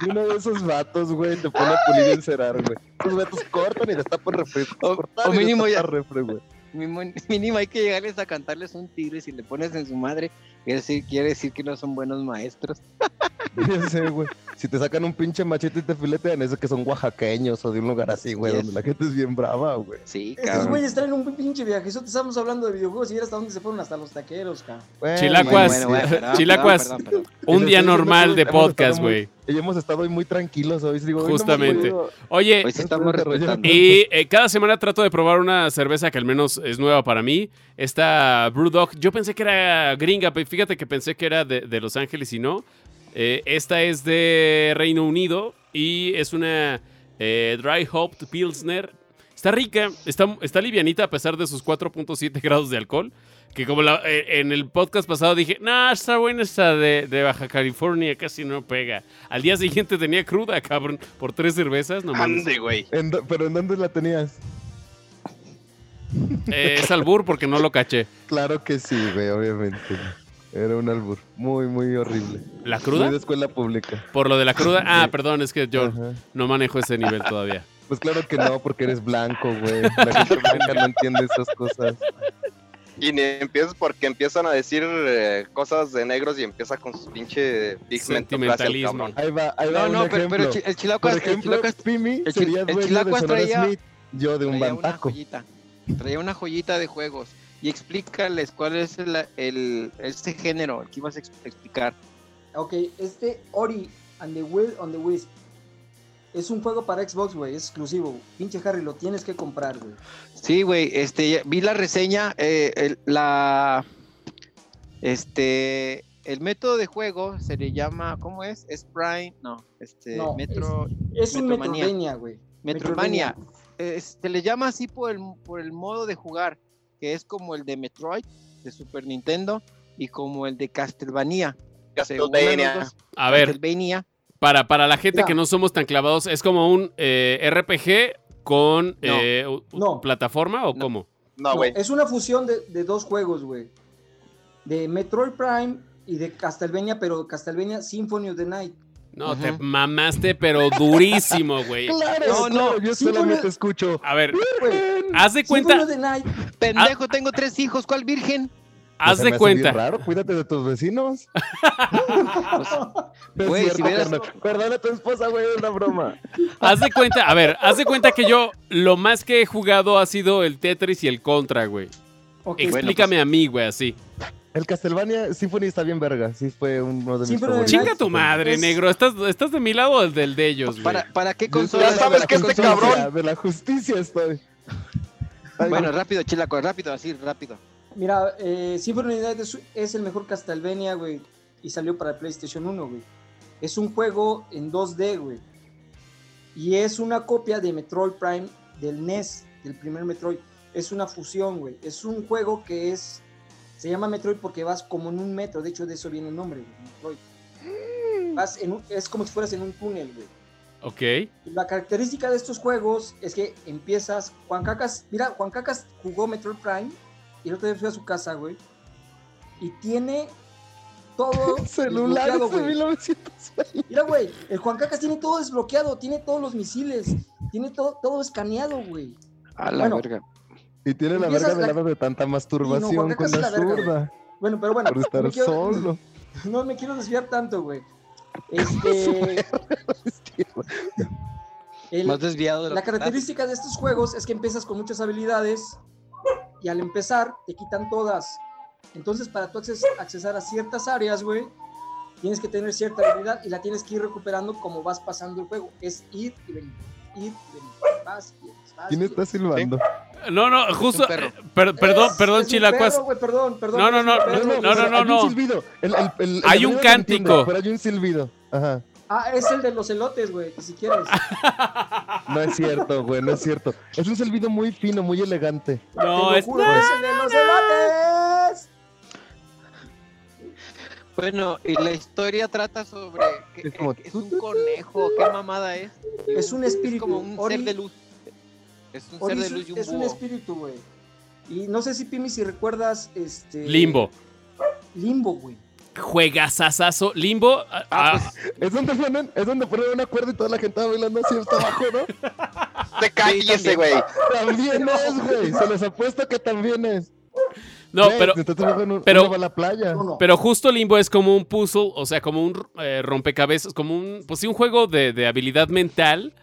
Y uno de esos vatos, güey, te pone a pulir y encerar, güey. Esos vatos cortan y destapan refri. O- cortan o y mínimo ya- güey. (laughs) Mínimo, mínimo hay que llegarles a cantarles un y si le pones en su madre, quiere decir, quiere decir que no son buenos maestros. (laughs) Ya sé, güey. Si te sacan un pinche machete y te filetean, eso que son oaxaqueños o de un lugar así, güey, Yes. donde la gente es bien brava, güey. Sí, Estos cabrón. güeyes traen un pinche viaje. Eso te estamos hablando de videojuegos y era hasta dónde se fueron hasta los taqueros, cabrón. Bueno, Chilacuas. Bueno, bueno, bueno, perdón, Chilacuas. perdón, perdón, perdón. Un día normal de podcast, muy- güey. Y hemos estado hoy muy tranquilos hoy. Digo, hoy no Justamente. Oye, Hoy sí estamos. Y eh, cada semana trato de probar una cerveza que al menos es nueva para mí. Esta Brewdog, yo pensé que era gringa, pero fíjate que pensé que era de, de Los Ángeles y no. Eh, esta es de Reino Unido y es una eh, Dry Hopped Pilsner. Está rica, está, está livianita a pesar de sus 4.7 (laughs) grados de alcohol. Que como la- eh, en el podcast pasado dije, no, está buena esta de, de Baja California, casi no pega. Al día siguiente tenía cruda, cabrón, por tres cervezas, no mames. Ande, güey. ¿En do- ¿Pero en dónde la tenías? Eh, es albur porque no lo caché. Claro que sí, güey, obviamente. Era un albur. Muy, muy horrible. ¿La Muy cruda? de escuela pública. Por lo de la cruda. Ah, perdón, es que yo Ajá. no manejo ese nivel todavía. Pues claro que no, porque eres blanco, güey. La gente blanca no entiende esas cosas. Y ni empiezas porque empiezan a decir eh, cosas de negros y empieza con su pinche pigmento Sentimentalismo. Ahí va, ahí va No, no, pero, el chilacuas, el chilacuas Pimi el chi- sería el de Chilacuas Sonora traía- Smith. Yo de un traía una joyita. Traía una joyita de juegos. Y explícales cuál es el, el- este género que ibas a ex- explicar. Ok, este Ori and the Will on the Wisp es un juego para Xbox, güey, es exclusivo. Pinche Harry, lo tienes que comprar, güey. Sí, güey, este, vi la reseña, eh, el- la, este, el método de juego se le llama, ¿cómo es? Es Prime, no, este, No, Metro, Es un Metromanía. Metroidvania, güey. Metroidvania. Eh, se le llama así por el, por el modo de jugar, que es como el de Metroid, de Super Nintendo, y como el de Castlevania. Castlevania. los dos, A ver, Castlevania, para, para la gente Mira. que no somos tan clavados, ¿es como un eh, RPG con eh, No. plataforma o No. cómo? No, No, güey. es una fusión de, de dos juegos, güey. De Metroid Prime y de Castlevania, pero Castlevania Symphony of the Night. No, te mamaste, pero durísimo, güey. (laughs) Claro, No, no, yo solamente escucho. A ver, Güey, haz de Symphony cuenta, of the Night. pendejo, tengo tres hijos, ¿cuál virgen? Haz Se de cuenta. raro, cuídate de tus vecinos. No (laughs) es Güey, cierto, si. Perdona a tu esposa, güey, es una broma. Haz de cuenta, a ver, haz de cuenta que yo lo más que he jugado ha sido el Tetris y el Contra, güey. Explícame a mí, güey, así. El Castlevania Symphony está bien verga. Sí, fue uno de mis favoritos. Chinga tu madre, es- negro. ¿Estás, ¿Estás de mi lado o del de ellos, güey? ¿Para, ¿Para qué consola? Ya sabes que este cabrón- De la justicia estoy. Ay, Bueno, rápido, chilaco, rápido, así, rápido. Mira, eh, Symphony of the Night es, es el mejor Castlevania, güey. Y salió para PlayStation 1, güey. Es un juego en 2D, güey. Y es una copia de Metroid Prime del NES, del primer Metroid. Es una fusión, güey. Es un juego que es. Se llama Metroid porque vas como en un metro. De hecho, de eso viene el nombre, güey. Metroid. Vas en un- es como si fueras en un túnel, güey. Ok. La característica de estos juegos es que empiezas. Juan Cacas, mira, Juan Cacas jugó Metroid Prime y el otro día fui a su casa, güey. Y tiene todo (laughs) Celulares desbloqueado, de güey. 1920. Mira, güey, el Juan Cacas tiene todo desbloqueado, tiene todos los misiles, tiene todo, todo escaneado, güey. A la Bueno, verga. Y tiene la verga de la- de tanta masturbación con la la verga, güey. zurda. Bueno, pero bueno, Por no estar me quiero, solo. (laughs) no me quiero desviar tanto, güey. (laughs) Este, el- Más desviado de La característica de estos juegos es que empiezas con muchas habilidades y al empezar te quitan todas. Entonces, para tú acces- accesar a ciertas áreas, güey, tienes que tener cierta habilidad y la tienes que ir recuperando como vas pasando el juego. Es ir y venir, ir y venir. Vas vienes, vas ¿Quién está silbando? No, no, justo. eh, per- perdón, Es- perdón, es Chilacuas. perro, güey, perdón, perdón. No, no, no, no, güey. no, no, hay no. un silbido. El- el- el- el Hay un cántico. Pero hay un silbido. Ajá. Ah, es el de los elotes, güey, que si quieres. No es cierto, güey, no es cierto. Es un silbido muy fino, muy elegante. No, es. juro, es el de los elotes. Bueno, y la historia trata sobre que Es como- es un conejo, qué mamada es. Es un Es espíritu. como un Ori- ser de luz. Es un Ori ser de es luz y un es un espíritu, güey. Y no sé si Pimi, si recuerdas este Limbo. Limbo, güey. Juegazazazo. Limbo. ah, Ah, ah, Es donde ponen, es donde ponen una cuerda y toda la gente va bailando así hasta abajo, ¿no? Te cállese, güey. También es, güey. Se les apuesto que también es. no, pero, no- pero- uno va a la playa. No, no. pero justo Limbo es como un puzzle, o sea, como un eh, rompecabezas, como un, pues sí, un juego de, de habilidad mental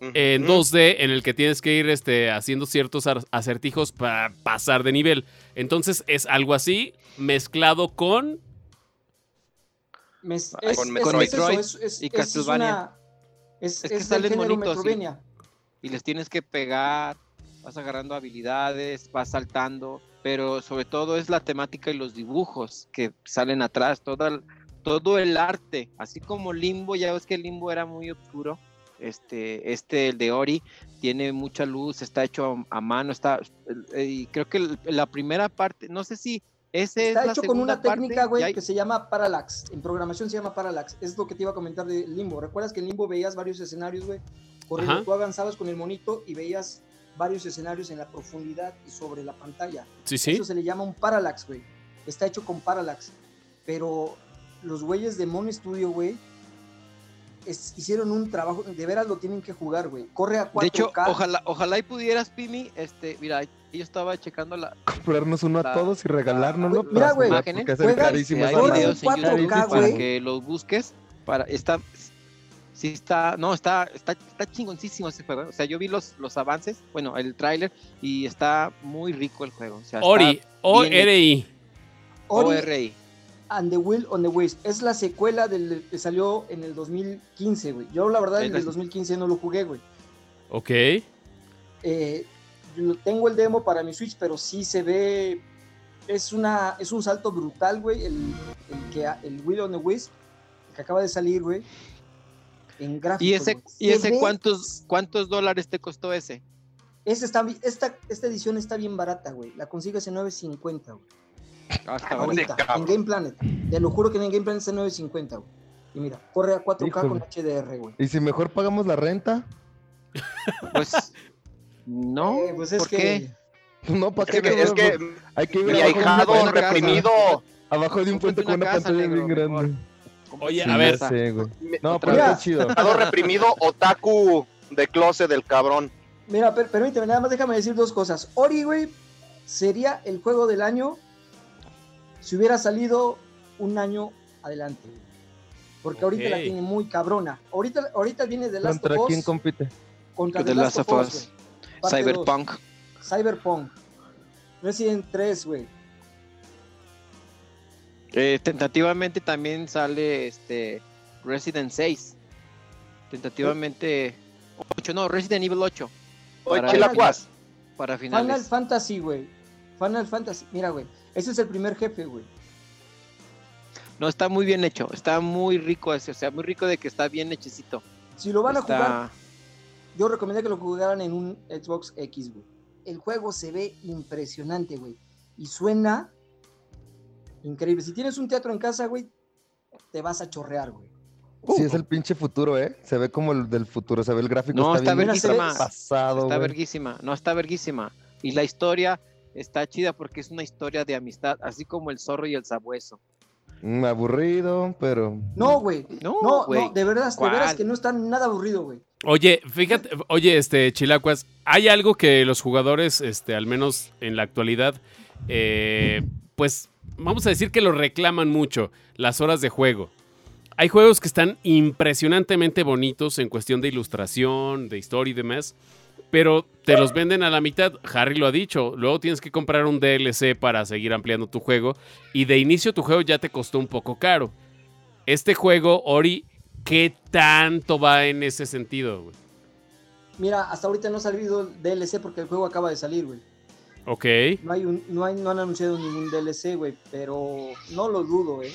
en Ujú. 2D en el que tienes que ir este, haciendo ciertos acertijos para pasar de nivel. Entonces es algo así mezclado con... Ah, es, con Metroid. es es- Y Castlevania. Es, que salen. Metroidvania. y les tienes que pegar, vas agarrando habilidades, vas saltando, pero sobre todo es la temática y los dibujos que salen atrás, todo el, todo el arte, así como Limbo, ya ves que Limbo era muy oscuro, este, este, el de Ori, tiene mucha luz, está hecho a, a mano, está, eh, y creo que la primera parte, no sé si ese Está es la hecho con una técnica, güey, hay- que se llama parallax. En programación se llama parallax. Es lo que te iba a comentar de Limbo. ¿Recuerdas que en Limbo veías varios escenarios, güey? Corriendo, Ajá. tú avanzabas con el monito y veías varios escenarios en la profundidad y sobre la pantalla. Sí, sí. Eso se le llama un parallax, güey. Está hecho con parallax. Pero los güeyes de Mon Studio, güey, hicieron un trabajo, de veras lo tienen que jugar, güey. Corre a 4K. de hecho, ojalá, ojalá y pudieras, Pimi, este, mira, yo estaba checando la, Comprarnos uno a La- todos y regalárnoslo. Güey, mira, güey, imágenes, es carísimo. Hay videos en 4K, YouTube para que los busques. Para, está, sí está, no, está, está, está chingoncísimo ese juego. O sea, yo vi los, los avances, bueno, el tráiler y está muy rico el juego. O sea, Ori, O-R-I. And the Will on the Wisp. Es la secuela del que salió en el 2015, güey. Yo la verdad en el 2015 no lo jugué, güey. Ok. Eh, tengo el demo para mi Switch, pero sí se ve. Es una es un salto brutal, güey. El, el que el Will on the Wisp el que acaba de salir, güey. En gráficos. ¿Y ese, y Se ese cuántos, cuántos dólares te costó ese? ese está, esta, esta edición está bien barata, güey. La consigues en 9.50, güey. Ah, está Cabrón. bonito. Ahorita, en. Game Planet. Te lo juro que en Game Planet está en 9.50, güey. Y mira, corre a 4K con. HDR, güey. Y si mejor pagamos la renta, Pues, no, Eh, pues es ¿por que. qué? (laughs) no, ¿para Es qué? que, es que Hay que mi ir de, ahijado reprimido. abajo de un puente Cómprate con una pantalla negro, bien grande. Oye, Sí, a ver, sé, güey. No, Otra pero vez. está chido. Ahijado reprimido, otaku de closet del cabrón. Mira, per- permíteme, nada más déjame decir dos cosas. Ori, güey, sería el juego del año si hubiera salido un año adelante. Porque ahorita la tiene muy cabrona. Ahorita, ahorita viene The Last ¿Contra of quién Us compite? contra The Last of Us. Parte Cyberpunk. dos. Cyberpunk. Resident 3, güey. Eh, tentativamente también sale este Resident 6. Tentativamente 8, no, Resident Evil 8 Oye, Para- chilacuas. para Final finales. Fantasy, güey. Final Fantasy. Mira, güey. Ese es el primer jefe, güey. No, está muy bien hecho, está muy rico ese, o sea, muy rico de que está bien hechecito. Si lo van a jugar, yo recomiendo que lo jugaran en un Xbox X, güey. El juego se ve impresionante, güey. Y suena increíble. Si tienes un teatro en casa, güey, te vas a chorrear, güey. Sí, es el pinche futuro, ¿eh? Se ve como el del futuro, se ve el gráfico. No, está bien verguísima. pasado, Está güey. verguísima, no está verguísima. Y la historia está chida porque es una historia de amistad, así como el zorro y el sabueso. Aburrido, pero... No, güey. No, No, de verdad, de ¿Cuál? veras que no está nada aburrido, güey. Oye, fíjate, oye, este, Chilacuas, hay algo que los jugadores, este, al menos en la actualidad, eh, pues, vamos a decir que lo reclaman mucho, las horas de juego. Hay juegos que están impresionantemente bonitos en cuestión de ilustración, de historia y demás, pero te los venden a la mitad. Harry lo ha dicho, luego tienes que comprar un DLC para seguir ampliando tu juego y de inicio tu juego ya te costó un poco caro. Este juego, Ori, ¿qué tanto va en ese sentido? güey? Mira, hasta ahorita no ha salido el DLC porque el juego acaba de salir, güey. Ok. No, hay un, no, hay, no han anunciado ningún DLC, güey, pero no lo dudo, eh.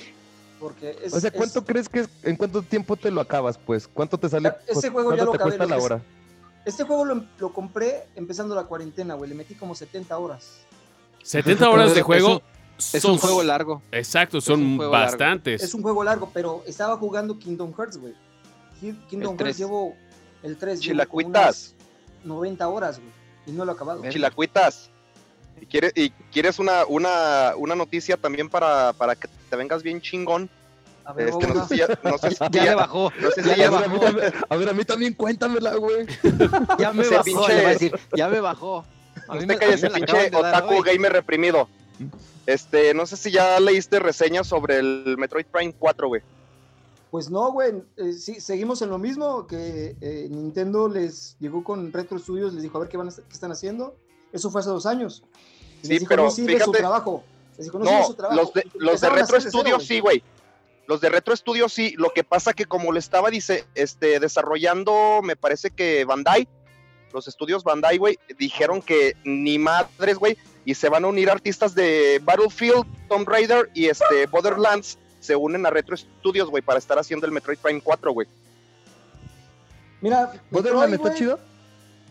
Porque es, O sea, ¿cuánto es- crees que es- en cuánto tiempo te lo acabas, pues? ¿Cuánto te sale? Ese cu- juego ya ¿Cuánto lo te acabé, la es- hora? Este juego lo, lo compré empezando la cuarentena, güey. Le metí como 70 horas. 70 horas de Es un- juego. Es un juego largo. Exacto, son largo. bastantes. Es un juego largo, pero estaba jugando Kingdom Hearts, güey. Ki- Kingdom Hearts llevo el 3. Chilacuitas. 90 horas, güey. Y no lo he acabado. Chilacuitas. ¿Y quieres, y quieres una, una, una noticia también para, para que te vengas bien chingón. A ver, Este, no sé si ya, no sé si (laughs) Ya ya- le bajó. no sé si Ya ya- le A ver, a mí bajó. también- a ver, a mí también cuéntamela, güey. (laughs) Ya me Ese bajó. pinche- le va a decir, ya me bajó. A mí Usted me- a la pinche otaku hoy. gamer reprimido. Este, no sé si ya leíste reseñas sobre el Metroid Prime 4, güey. Pues no, güey. eh, sí, seguimos en lo mismo que eh, Nintendo les llegó con Retro Studios, les dijo a ver qué, van a, qué están haciendo. Eso fue hace dos años. Y Sí, les dijo, pero no sirve su fíjate- trabajo. Les dijo, no, sirve No, su trabajo. los de, los de Retro Studios güey. sí, güey. Los de Retro Studios sí. Lo que pasa que como lo estaba dice, este, desarrollando, me parece que Bandai, los estudios Bandai, güey, dijeron que ni madres, güey, y se van a unir artistas de Battlefield, Tomb Raider y este Borderlands se unen a Retro Studios, güey, para estar haciendo el Metroid Prime 4, güey. Mira, ¿Borderlands está chido?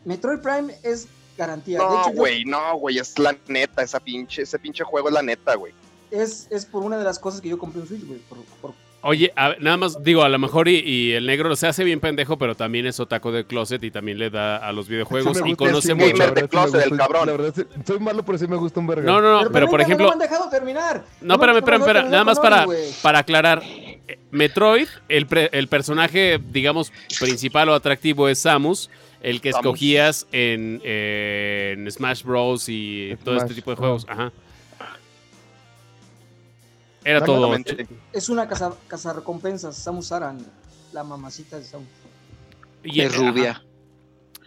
Metroid Prime es garantía. No, yo- güey, no, güey, es la neta, esa pinche, ese pinche juego es la neta, güey. Es, es por una de las cosas que yo compré un Switch, güey. Por, por- Oye, a- nada más digo, a lo mejor y, y el negro se hace bien pendejo, pero también es otaco de closet y también le da a los videojuegos Sí y conoce sí, mucho. Gamer de closet, el cabrón. La verdad, soy malo, pero sí me gusta un verga. No, no, no, pero por ejemplo, No me han dejado terminar. no, me- espérame, me espérame, espérame, nada más para, para aclarar. eh, Metroid, el, pre- el personaje, digamos, principal o atractivo es Samus, el que Samus. escogías en, eh, en Smash Bros. y todo este tipo de juegos. Ajá. Era todo. Es una casa, casa recompensas, Samus Aran, la mamacita de Samus. Y- Es rubia. ajá.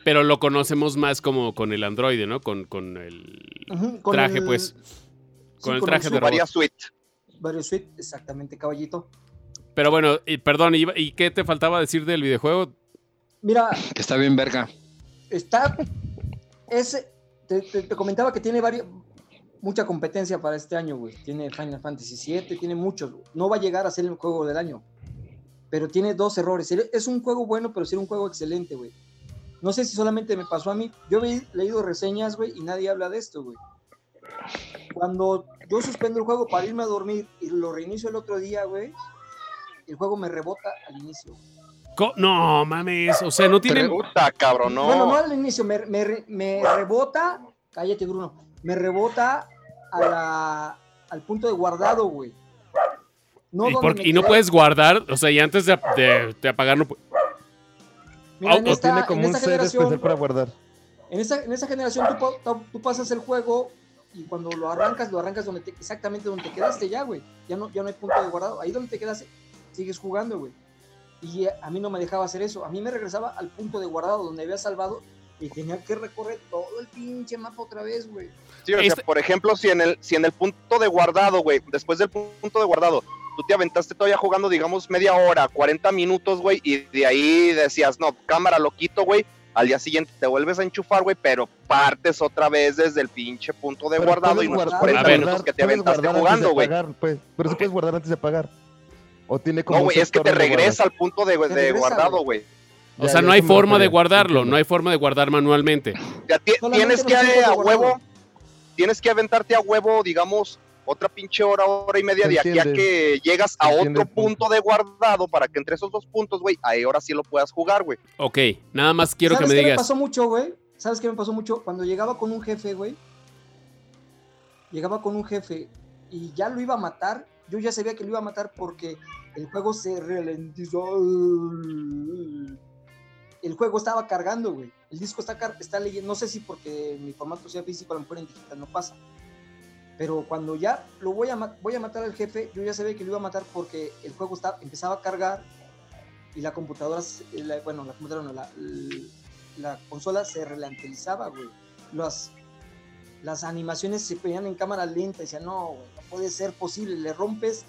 Pero lo conocemos más como con el androide, ¿no? Con, con el con traje, el- pues. sí, Con el con traje de robot. Varia Suite. Mario Suite, exactamente, caballito. Pero bueno, y, perdón, ¿y, y qué te faltaba decir del videojuego? Mira, Que está bien verga. está. Ese, te, te- te comentaba que tiene varios, mucha competencia para este año, güey. Tiene Final Fantasy VII, tiene muchos. No va a llegar a ser el juego del año. Pero tiene dos errores. Es un juego bueno, pero sí era un juego excelente, güey. No sé si solamente me pasó a mí. Yo he leído reseñas, güey, y nadie habla de esto, güey. Cuando yo suspendo el juego para irme a dormir y lo reinicio el otro día, güey, el juego me rebota al inicio. Co- No, mames, o sea, no tiene... Puta, cabrón, no. Bueno, no al inicio, me, me me rebota, cállate Bruno, me rebota a la- al punto de guardado, güey. No y, por- y no puedes guardar, o sea, y antes de, de- de apagar no Mira, en esta, Tiene como en un esta especial generación, para guardar. en esta generación tú, pa- tú- tú pasas el juego y cuando lo arrancas, lo arrancas donde te- exactamente donde te quedaste ya, güey. Ya no, ya no hay punto de guardado. Ahí donde te quedaste, sigues jugando, güey. Y a mí no me dejaba hacer eso. A mí me regresaba al punto de guardado donde había salvado y tenía que recorrer todo el pinche mapa otra vez, güey. Sí, o sea, Este- por ejemplo, si en el, si en el punto de guardado, güey, después del punto de guardado, tú te aventaste todavía jugando, digamos, media hora, 40 minutos, güey, y de ahí decías, no, cámara, lo quito, güey. Al día siguiente te vuelves a enchufar, güey, pero partes otra vez desde el pinche punto de Pero guardado y unos guardar- 40 A ver. minutos que te aventaste jugando, güey. pues. Pero sí puedes guardar antes de apagar. O tiene como No, güey, es que te regresa al punto de, de regresa, guardado, güey. O Ya, sea, no hay forma de guardarlo, no hay forma de guardar manualmente. Ya tienes que a huevo, tienes que aventarte a huevo, digamos, otra pinche hora, hora y media de aquí a que llegas a otro punto. de guardado para que entre esos dos puntos, güey, ahí ahora sí lo puedas jugar, güey. Ok, nada más quiero que ¿Sabes me qué me digas. pasó mucho, güey? ¿Sabes qué me pasó mucho? Cuando llegaba con un jefe, güey. Llegaba con un jefe y ya lo iba a matar. Yo ya sabía que lo iba a matar porque el juego se ralentizó. El juego estaba cargando, güey. El disco está, está leyendo. No sé si porque mi formato sea físico, a lo mejor en digital no pasa. Pero cuando ya lo voy a, voy a matar al jefe, yo ya sabía que lo iba a matar porque el juego está, empezaba a cargar y la computadora, se- la- bueno, la computadora no, la, la consola se ralentizaba, güey. Las, las animaciones se ponían en cámara lenta y decía, no, güey, no puede ser posible, le rompes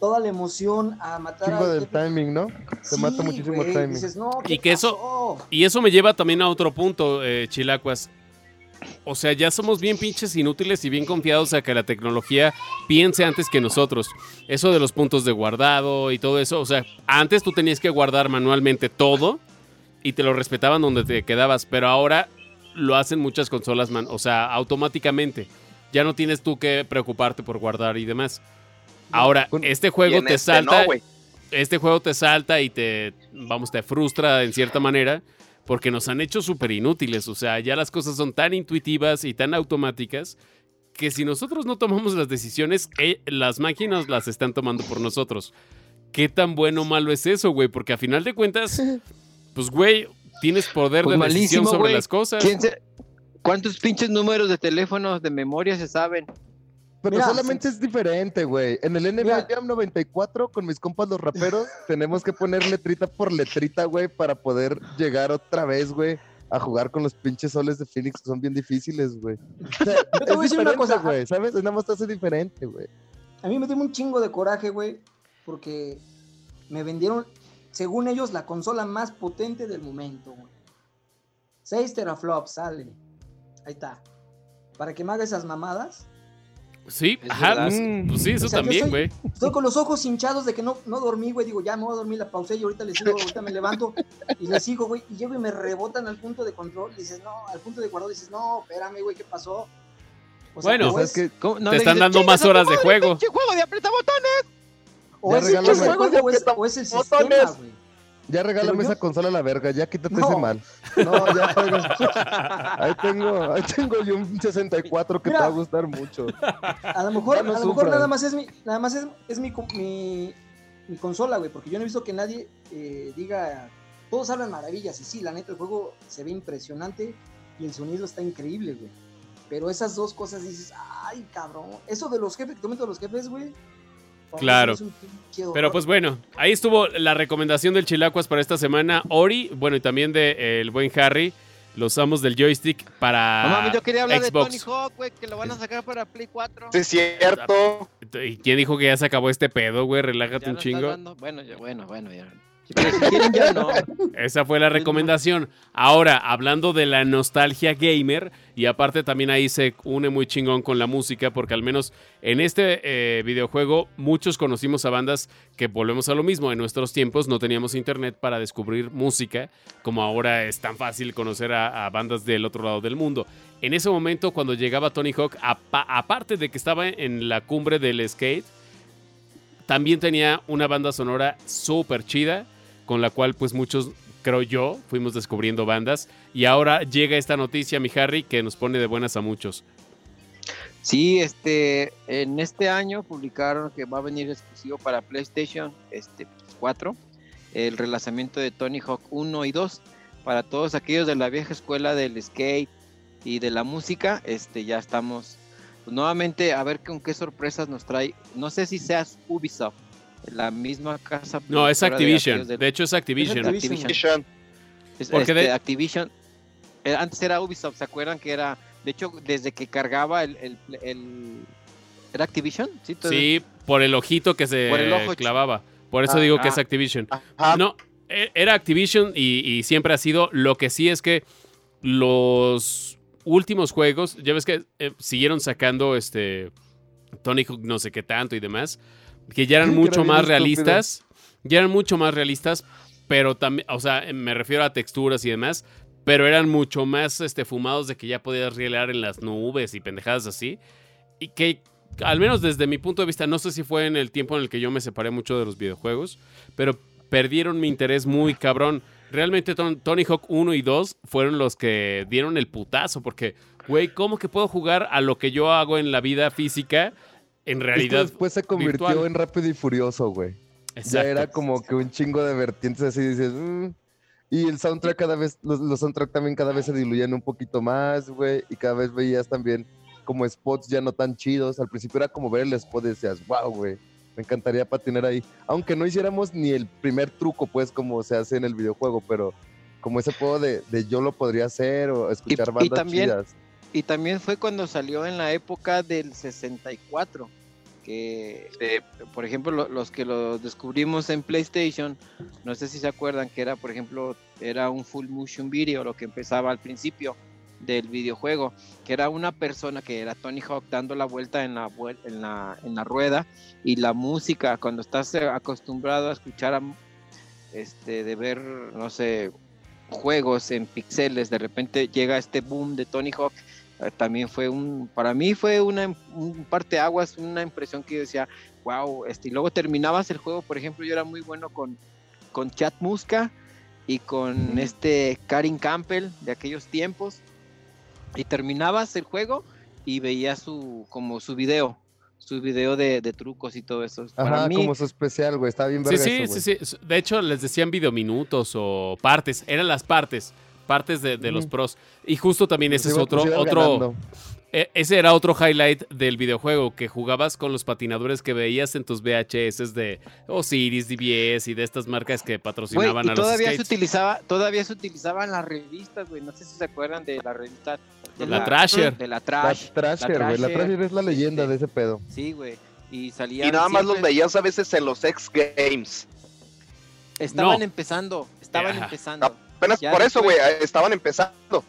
toda la emoción a matar Chingo al del jefe. timing, ¿no? Se Sí, mata muchísimo güey, timing. Dices, no, ¿qué Y que eso- pasó?". Y eso me lleva también a otro punto, eh, Chilacuas. O sea, ya somos bien pinches inútiles y bien confiados a que la tecnología piense antes que nosotros. Eso de los puntos de guardado y todo eso. O sea, antes tú tenías que guardar manualmente todo y te lo respetaban donde te quedabas. Pero ahora lo hacen muchas consolas, man, o sea, automáticamente. Ya no tienes tú que preocuparte por guardar y demás. Ahora, este juego te este salta no, este juego te salta y te, vamos, te frustra en cierta manera porque nos han hecho súper inútiles. O sea, ya las cosas son tan intuitivas y tan automáticas que si nosotros no tomamos las decisiones, eh, las máquinas las están tomando por nosotros. ¿Qué tan bueno o malo es eso, güey? Porque a final de cuentas, (laughs) pues, güey, tienes poder Pues de decisión malísimo, sobre las cosas. ¿Quién se- ¿Cuántos pinches números de teléfonos de memoria se saben? Pero Mira, solamente es diferente, güey. En el NBA Mira. Jam 94, con mis compas los raperos, (laughs) tenemos que poner letrita por letrita, güey, para poder llegar otra vez, güey, a jugar con los pinches soles de Phoenix, que son bien difíciles, güey. (laughs) O sea, Yo te voy a es decir una cosa. güey, ¿sabes? Nada más te hace diferente, güey. A mí me dio un chingo de coraje, güey, porque me vendieron, según ellos, la consola más potente del momento, güey. 6 teraflops, sale. Ahí está. Para que me haga esas mamadas. Sí, Es ajá, pues, pues sí, eso O sea, también, güey. Estoy con los ojos hinchados de que no, no dormí, güey. Digo, ya me voy a dormir, la pausé y ahorita le sigo, ahorita me levanto y le sigo, güey. Y llego y me rebotan al punto de control. Y dices, no, al punto de guardado. Dices, no, espérame, güey, ¿qué pasó? O Bueno. o ¿Sabes es, qué? ¿Cómo? No Te están dices, dando "Chingas más horas de juego". pinche juego de aprieta botones! o es el juego o es, o es el Botones. sistema, güey. Ya regálame esa consola a la verga, ya quítate No. ese mal. No, ya (laughs) juega. Ahí tengo, ahí tengo yo un 64 que Mira. te va a gustar mucho. A lo mejor, no a lo mejor nada más es mi, nada más es, es mi, mi, mi consola, güey, porque yo no he visto que nadie eh, diga, todos hablan maravillas, y sí, la neta, el juego se ve impresionante y el sonido está increíble, güey. Pero esas dos cosas dices, ay, cabrón, eso de los jefes, que de los jefes, güey. Claro. Pero pues bueno, ahí estuvo la recomendación del Chilacuas para esta semana. Ori, bueno, y también del de, el buen Harry, los amos del joystick para No mames, yo quería hablar Xbox. de Tony Hawk, güey, que lo van a sacar para Play 4. Sí, es cierto. ¿Y quién dijo que ya se acabó este pedo, güey? Relájate Ya un chingo. Bueno, ya, bueno, bueno, ya. (laughs) Esa fue la recomendación. Ahora, hablando de la nostalgia gamer, y aparte también ahí se une muy chingón con la música, porque al menos en este eh, videojuego muchos conocimos a bandas que volvemos a lo mismo. En nuestros tiempos no teníamos internet para descubrir música, como ahora es tan fácil conocer a, a bandas del otro lado del mundo. En ese momento, cuando llegaba Tony Hawk, apa- aparte de que estaba en la cumbre del skate, también tenía una banda sonora súper chida con la cual pues muchos, creo yo, fuimos descubriendo bandas. Y ahora llega esta noticia, mi Harry, que nos pone de buenas a muchos. Sí, este, en este año publicaron que va a venir exclusivo para PlayStation este, 4 el relanzamiento de Tony Hawk 1 y 2 para todos aquellos de la vieja escuela del skate y de la música. Este, ya estamos pues, nuevamente a ver con qué sorpresas nos trae. No sé si seas Ubisoft, la misma casa. No, es de Activision. De hecho, es Activision. Activision. Activision. Vision. Es- Porque este, de- Activision. eh, antes era Ubisoft, ¿se acuerdan que era? De hecho, desde que cargaba el. el, el- ¿Era Activision? Sí, todo- Sí, por el ojito que se Por el ojo clavaba. Por eso Ah, digo que ah. es Activision. Ajá. No, e- era Activision y, y siempre ha sido. Lo que sí es que los últimos juegos, ya ves que eh, siguieron sacando este Tony Hawk no sé qué tanto y demás, que ya eran mucho más realistas, ya eran mucho más realistas, pero también, o sea, me refiero a texturas y demás, pero eran mucho más este, fumados de que ya podías rielar en las nubes y pendejadas así, y que al menos desde mi punto de vista, no sé si fue en el tiempo en el que yo me separé mucho de los videojuegos, pero perdieron mi interés muy cabrón. Realmente Ton- Tony Hawk 1 y 2 fueron los que dieron el putazo, porque, güey, ¿cómo que puedo jugar a lo que yo hago en la vida física en Esto realidad? después se convirtió virtual. en Rápido y Furioso, güey. Ya era como que un chingo de vertientes así, dices, "Mm". y el soundtrack cada vez, los, los soundtrack también cada vez se diluían un poquito más, güey, y cada vez veías también como spots ya no tan chidos. Al principio era como ver el spot y decías, wow, güey, me encantaría patinar ahí. Aunque no hiciéramos ni el primer truco, pues, como se hace en el videojuego, pero como ese juego de, de yo lo podría hacer o escuchar y bandas también- chidas. Y también fue cuando salió en la época del 64. Que, por ejemplo, lo- los que lo descubrimos en PlayStation, no sé si se acuerdan que era, por ejemplo, era un full motion video, lo que empezaba al principio del videojuego, que era una persona que era Tony Hawk dando la vuelta en la, en la, en la rueda y la música, cuando estás eh, acostumbrado a escuchar, a, este, de ver, no sé, juegos en pixeles, de repente llega este boom de Tony Hawk también fue un, para mí fue una, un parteaguas, una impresión que yo decía, wow, este, y luego terminabas el juego, por ejemplo, yo era muy bueno con, con Chad Muska y con este Karin Campbell de aquellos tiempos, y terminabas el juego y veía su, como su video, su video de, de trucos y todo eso. Para Ajá, mí, como su especial, güey. Está bien Sí, verga sí, eso, sí, sí. De hecho, les decían videominutos o partes. Eran las partes. Partes de, de los pros. Y justo también ese es otro, otro. E- Ese era otro highlight del videojuego, que jugabas con los patinadores que veías en tus VHS de Osiris, DBS y de estas marcas que patrocinaban y a los todavía se skates. utilizaba, todavía se utilizaban las revistas, güey. No sé si se acuerdan de la revista de La Thrasher. de la La Trash. Thrasher, güey. La. Thrasher es la leyenda Sí. de ese pedo. Sí, güey. Y salía. Y nada más los veías a veces en los X Games. Estaban No. empezando, estaban empezando. Apenas Ya por eso, güey, estaban empezando.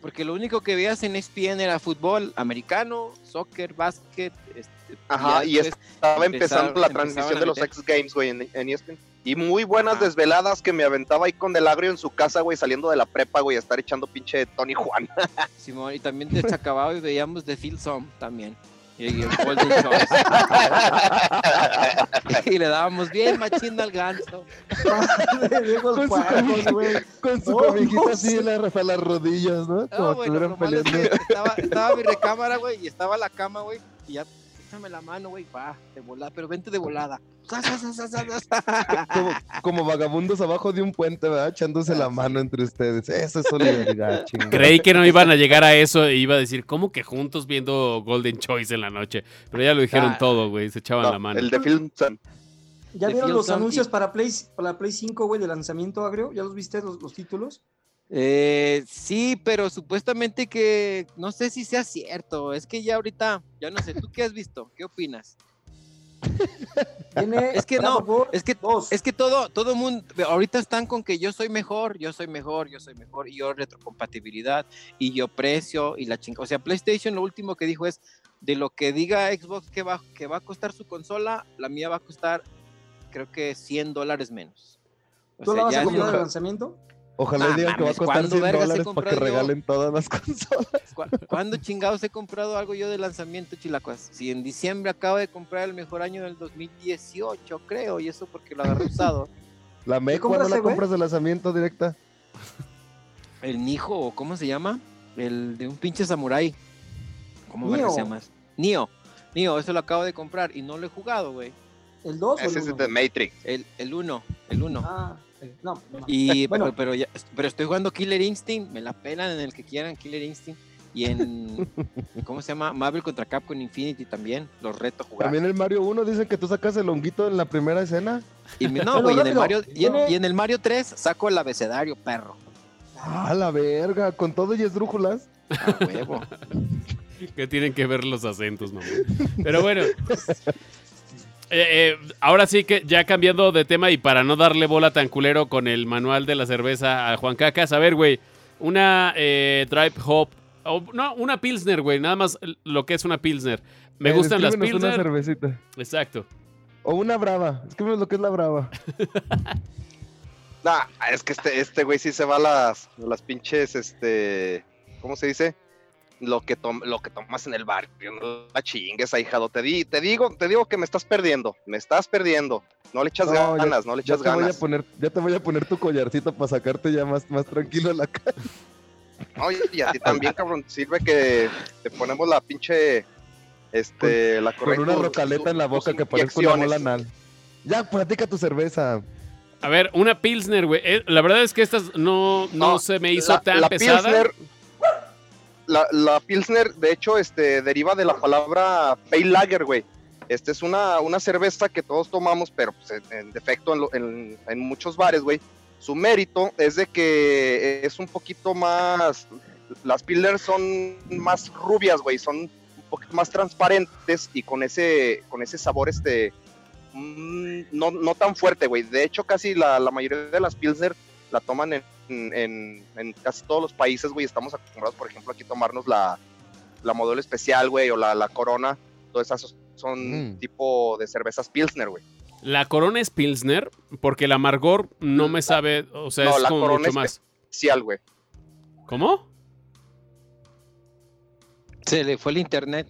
Porque lo único que veías en ESPN era fútbol americano, soccer, básquet. Este, Ajá, y Estaba empezando la transmisión de los. X Games, güey, en, en ESPN. Y muy buenas Ajá. desveladas que me aventaba ahí con Del Agrio en su casa, güey, saliendo de la prepa, güey, a estar echando pinche Tony Juan. (laughs) Simón, y también de Chacabao y veíamos de Phil Som también. Y, y el Golden (laughs) Choice. y le dábamos bien machín al ganso. Con su. Con cobijita no así en la- las rodillas, ¿no? Como No, peleando. estaba, estaba mi recámara, güey, y estaba la cama, güey, y ya, échame la mano, güey, va, de volada, pero vente de volada. (laughs) Como, como vagabundos abajo de un puente, ¿verdad? Echándose la mano entre ustedes. Eso es solidaridad, (laughs) chingada. Creí que no iban a llegar a eso e iba a decir, ¿cómo que juntos viendo Golden Choice en la noche? Pero ya lo dijeron Ah. todo, güey, se echaban No, la mano. el de Film. ¿Ya vieron los anuncios para Play, para Play 5, güey, de lanzamiento agrio? ¿Ya los viste los, los títulos? Eh, sí, pero supuestamente que no sé si sea cierto. Es que ya ahorita, ya no sé, ¿tú qué has visto? ¿Qué opinas? (laughs) Es que no, Es que. Es que todo, todo mundo, ahorita están con que yo soy mejor, yo soy mejor, yo soy mejor, y yo retrocompatibilidad, y yo precio, y la chingada. O sea, PlayStation lo último que dijo es, de lo que diga Xbox que va, que va a costar su consola, la mía va a costar, creo que 100 dólares menos. O ¿Tú la sea, vas ya a comprar de lanzamiento? Ojalá Ah, digan que va a costar ¿cuándo 100 vergas he dólares para que yo? regalen todas las (laughs) consolas. ¿Cu- ¿Cuándo chingados he comprado algo yo de lanzamiento, chilacuas? Si en diciembre acabo de comprar el mejor año del 2018, creo, y eso porque lo agarré usado. (laughs) La MEC, ¿cuándo la compras de lanzamiento directa? El Nijo, ¿o ¿cómo se llama? El de un pinche samurái. ¿Cómo se llama? Nio. Nio, eso lo acabo de comprar y no lo he jugado, güey. ¿El 2 o Ese el es 1? de Matrix. El, el 1, el 1. Ah, no. no. y bueno. pero, pero, ya- pero estoy jugando Killer Instinct, me la pelan en el que quieran Killer Instinct. Y en, (laughs) ¿cómo se llama? Marvel contra Capcom Infinity también, los reto a jugar. También el Mario 1 dicen que tú sacas el honguito en la primera escena. Y me- no, (laughs) güey, y en el rápido, Mario, y en, tiene- y en el Mario 3 saco el abecedario, perro. Ah, la verga, con todo y esdrújulas. A huevo. (laughs) Que tienen que ver los acentos, mamá. Pero bueno. Eh, eh, ahora sí que ya cambiando de tema y para no darle bola tan culero con el manual de la cerveza a Juan Cacas, a ver, güey, una eh, Drive Hop, o, no, una Pilsner, güey, nada más lo que es una Pilsner. Me Eh, gustan las una Pilsner. cervecita. Exacto. O una brava. Escríbenos lo que es la brava. (laughs) Nah, es que este, este güey sí se va a las, a las pinches, este, ¿cómo se dice? Lo que, tom- lo que tomas en el barrio, no la chingues, ahijado. Te, di, te digo, te digo que me estás perdiendo, me estás perdiendo. No le echas No, ya- ganas, no le Ya echas te, voy a ganas. poner, ya te voy a poner tu collarcito para sacarte ya más, más tranquilo la cara. Oye, y a ti también, (laughs) cabrón, sirve que te ponemos la pinche, este, la Con correcta. una rocaleta en la boca que parezca una bola anal. Ya, platica tu cerveza. A ver, una Pilsner, güey. Eh, la verdad es que estas no, no, No, se me hizo la, tan la pesada. Pilsner, la, la Pilsner, de hecho, este, deriva de la palabra Pale güey. Este es una, una cerveza que todos tomamos, pero pues, en, defecto en, lo- en- muchos bares, güey. Su mérito es de que es un poquito más. Las Pilsner son más rubias, güey. Son un poquito más transparentes y con ese, con ese sabor, este. mm, no, no tan fuerte, güey. De hecho, casi la, la mayoría de las Pilsner la toman en, en, en casi todos los países, güey. Estamos acostumbrados, por ejemplo, aquí tomarnos la, la modelo especial, güey, o la, la corona. Todas esas son Mm. tipo de cervezas Pilsner, güey. La corona es Pilsner, porque el amargor no me sabe, o sea, No, es la como Corona mucho más. Especial, güey. ¿Cómo? Se le fue el internet.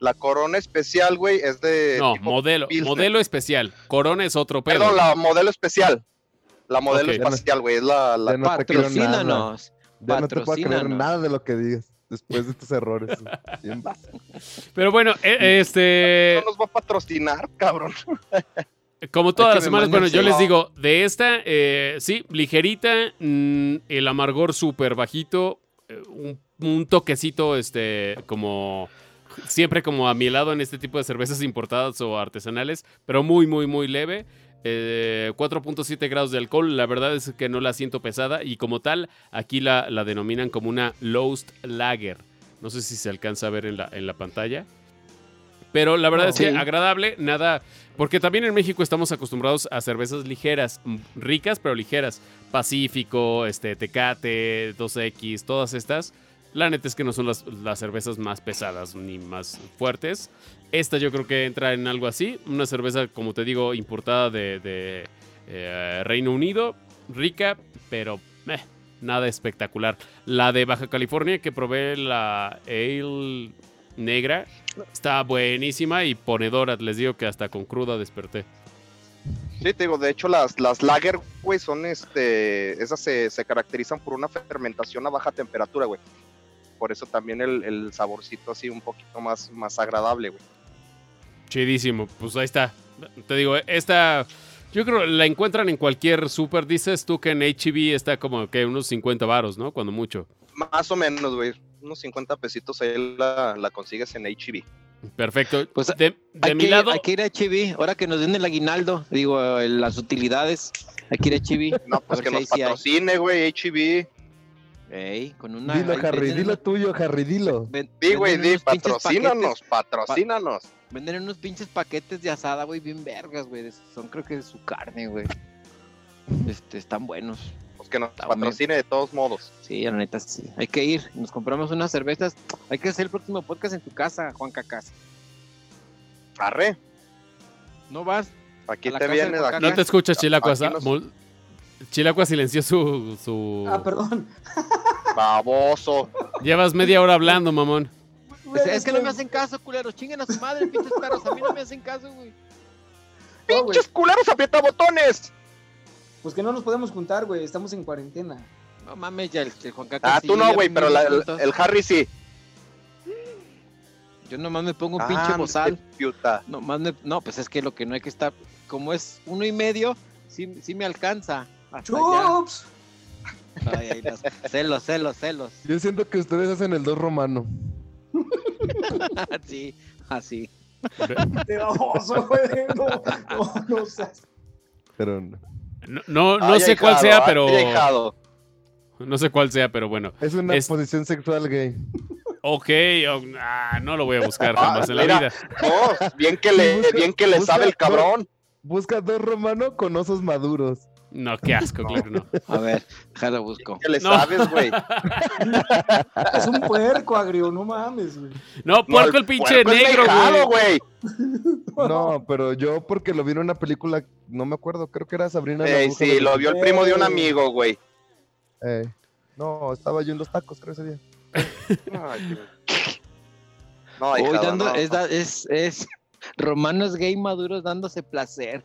La corona especial, güey, es de. No, tipo modelo, Pilsner. modelo especial. Corona es otro pedo. Perdón, la modelo especial. La modelo Ok. espacial, güey, es la, la- no. Patrocínanos. Ya no te puedo creer nada de lo que digas. después de estos errores. Pero bueno, e- este, No nos va a patrocinar, cabrón. como todas las semanas, bueno, yo les digo, de esta, eh, sí, ligerita, mm, el amargor súper bajito, eh, un, un toquecito, este, como siempre como a mi lado en este tipo de cervezas importadas o artesanales, pero muy, muy, muy leve. Eh, 4.7 grados de alcohol, la verdad es que no la siento pesada y como tal, aquí la, la denominan como una Lost Lager. No sé si se alcanza a ver en la, en la pantalla. Pero la verdad No. es que Sí. agradable, nada, porque también en México estamos acostumbrados a cervezas ligeras, mm, ricas pero ligeras. Pacífico, este, Tecate, 2X, todas estas. La neta es que no son las, las cervezas más pesadas ni más fuertes. Esta yo creo que entra en algo así. Una cerveza, como te digo, importada de, de, eh, Reino Unido. Rica, pero nada espectacular. La de Baja California que probé la Ale negra. Está buenísima y ponedora. Les digo que hasta con cruda desperté. Sí, te digo, de hecho las, las lager, güey, son este, esas se, se caracterizan por una fermentación a baja temperatura, güey. Por eso también el, el saborcito así un poquito más, más agradable, güey. Chidísimo. Pues ahí está. Te digo, esta. Yo creo la encuentran en cualquier super. Dices tú que en HB está como que unos 50 varos, ¿no? Cuando mucho. Más o menos, güey. Unos 50 pesitos ahí la, la consigues en HB. Perfecto. Pues, de mi que, lado. hay que ir a HB, ahora que nos den el aguinaldo, digo, las utilidades, hay que ir a HB. No, pues que nos patrocine, güey, HB. Ey, con una. Dilo, Harry, dilo tuyo, Harry, dilo. ven- Sí, güey, di, patrocínanos, paquetes- patrocínanos. Venden unos pinches paquetes de asada, güey, bien vergas, güey. Son creo que de su carne, güey. (laughs) Este, están buenos. Pues que nos Está patrocine de todos modos. Sí, la neta, sí. Hay que ir. Nos compramos unas cervezas. Hay que hacer el próximo podcast en tu casa, Juan Cacas. Arre, ¿No vas? aquí te vienes, aquí. No te escuchas, Chilacua. Aquí nos- Mol- Chilacua silenció su. su... Ah, perdón. baboso. Llevas media hora hablando, mamón. Es, es que no me hacen caso, culeros. Chinguen a su madre, pinches perros. A mí no me hacen caso, güey. No. ¡Pinches culeros aprieta botones! Pues que no nos podemos juntar, güey. Estamos en cuarentena. No mames, ya el, el Juan Cacas. Ah, sí, tú no, güey, pero la- el, Harry sí. Yo nomás me pongo un Ah, pinche bozal. piuta. No, más me- no, pues es que lo que no hay que estar. Como es uno y medio, sí, sí me alcanza. ¡Chups! Ay, ay, los celos, celos, celos. Yo siento que ustedes hacen el dos romano. (laughs) sí, así. ¡Te baboso, güey! No, no, no seas. Pero no. No, no, sé cuál sea, ay, pero. No sé cuál sea, pero bueno. Es una Es- posición sexual gay. Ok, oh, ah, no lo voy a buscar Ah, jamás en la mira. vida. No, bien que le, Busca- bien que le busca- sabe el cabrón. Busca dos romano con osos maduros. No, qué asco, claro, no. A ver, déjalo busco. Que le No. sabes, güey. Es un puerco, agrio. No mames, güey. No, puerco el pinche puerco negro, güey. (laughs) No, pero yo porque lo vi en una película, no me acuerdo, creo que era Sabrina. Ey, sí, de- lo vio el primo de un Eh. amigo, güey. Eh, no, estaba yo en los tacos, creo ese día. Qué- No, Uy, ahijado, dando, no. es, es, es (laughs) romanos gay maduros dándose placer.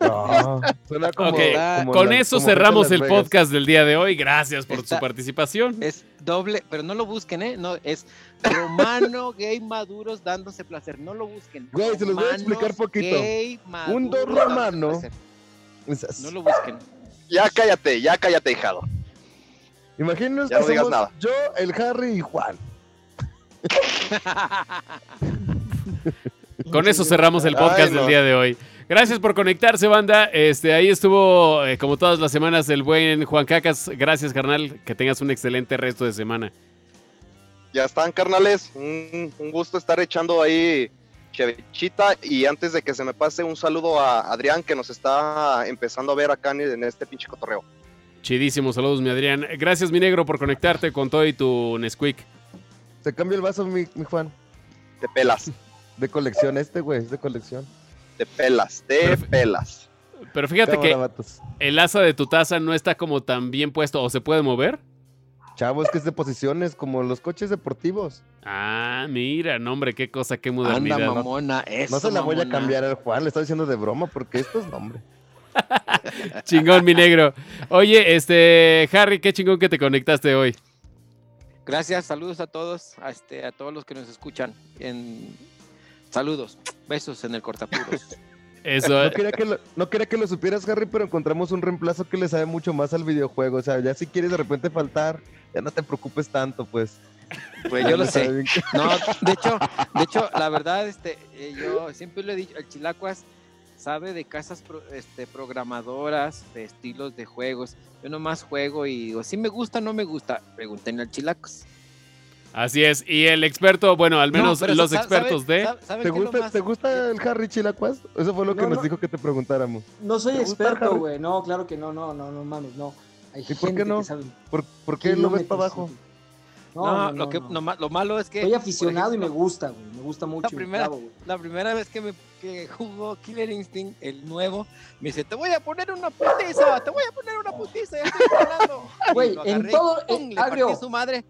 No, suena como, Ok, como Con la- eso como cerramos el Vegas. podcast del día de hoy. Gracias por Está- su participación. Es doble, pero no lo busquen, ¿eh? No, es romano (laughs) gay maduros dándose placer. No lo busquen. Güey, se los voy a explicar poquito. gay Un dos romano. No lo busquen. Ya cállate, ya cállate, hijado. Imagínenos Ya que no digas somos nada. yo, el Harry y Juan. (laughs) Con eso cerramos el Ay, podcast no. del día de hoy. Gracias por conectarse, banda. Este, ahí estuvo, eh, como todas las semanas, el buen Juan Cacas. Gracias, carnal. Que tengas un excelente resto de semana. Ya están, carnales. Un, un gusto estar echando ahí chevechita. Y antes de que se me pase, un saludo a Adrián, que nos está empezando a ver acá en, en este pinche cotorreo. Chidísimo, saludos, mi Adrián. Gracias, mi negro, por conectarte con todo y tu Nesquik. Se cambia el vaso, mi, mi Juan. Te pelas, (laughs) De colección este, güey, es de colección. Te pelas, te pelas. Pero fíjate que el asa de tu taza no está como tan bien puesto o se puede mover. Chavo, es que es de posiciones, como los coches deportivos. Ah, mira, no, hombre, qué cosa, qué Anda, modernidad. mamona. Eso, No se la voy a cambiar al Juan, le estoy diciendo de broma, porque esto es nombre. (laughs) Chingón, mi negro. Oye, este, Harry, qué chingón que te conectaste hoy. Gracias, saludos a todos, a, este, a todos los que nos escuchan. En... Saludos, besos en el cortapuros. (laughs) Eso, No quería, que lo, no quería que lo supieras, Harry, pero encontramos un reemplazo que le sabe mucho más al videojuego. O sea, ya si quieres de repente faltar, ya no te preocupes tanto, pues. Pues yo lo sé. No, (laughs) de hecho, de hecho, la verdad, este, eh, yo siempre lo he dicho, el Chilacuas sabe de casas pro- este, programadoras, de estilos de juegos. Yo nomás juego y digo, si me gusta, no me gusta. Pregúntenle al Chilacuas. Así es. Y el experto, bueno, al menos No, los expertos ¿sabe- de... sabe- ¿Te gusta, más- ¿Te gusta el Harry Chilacuas? Eso fue lo que No, nos no. dijo que te preguntáramos. No soy ¿Te gusta, experto, güey. No, claro que no, no, no, no mames, no. Hay ¿Y por qué no? que ¿Por, por qué lo ves para abajo? No, lo, que, lo malo es que... Soy aficionado y me gusta, güey. Me gusta mucho. me primera- clavo. La primera vez que me que jugó Killer Instinct, el nuevo, me dice, te voy a poner una putiza, te voy a poner una putiza, ya estoy ganando. Y Güey, en todo- en- le agrio. su madre.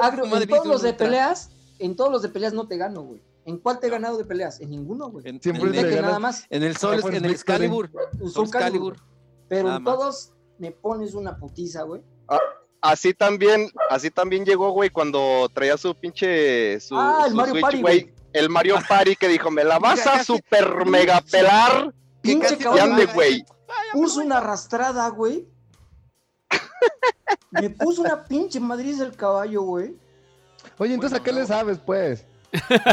Agrio, en todos los de ultra. peleas, en todos los de peleas no te gano, güey. ¿En cuál te he ganado de peleas? En ninguno, güey. En, Siempre en el, nada más. en el Sol, Ah, en el. Excalibur. Soul Soul Calibur. Pero Nada en más. todos me pones una putiza, güey. Así también, así también llegó, güey, cuando traía su pinche su, Ah, el su Mario Switch, Party, güey. El Mario Party que dijo, me la vas a super mega pelar. Pinche mata, güey. dice, "Vaya, Puso una arrastrada, güey. (laughs) Me puso una pinche madriz el caballo, güey. Oye, entonces ¿a qué le sabes, pues?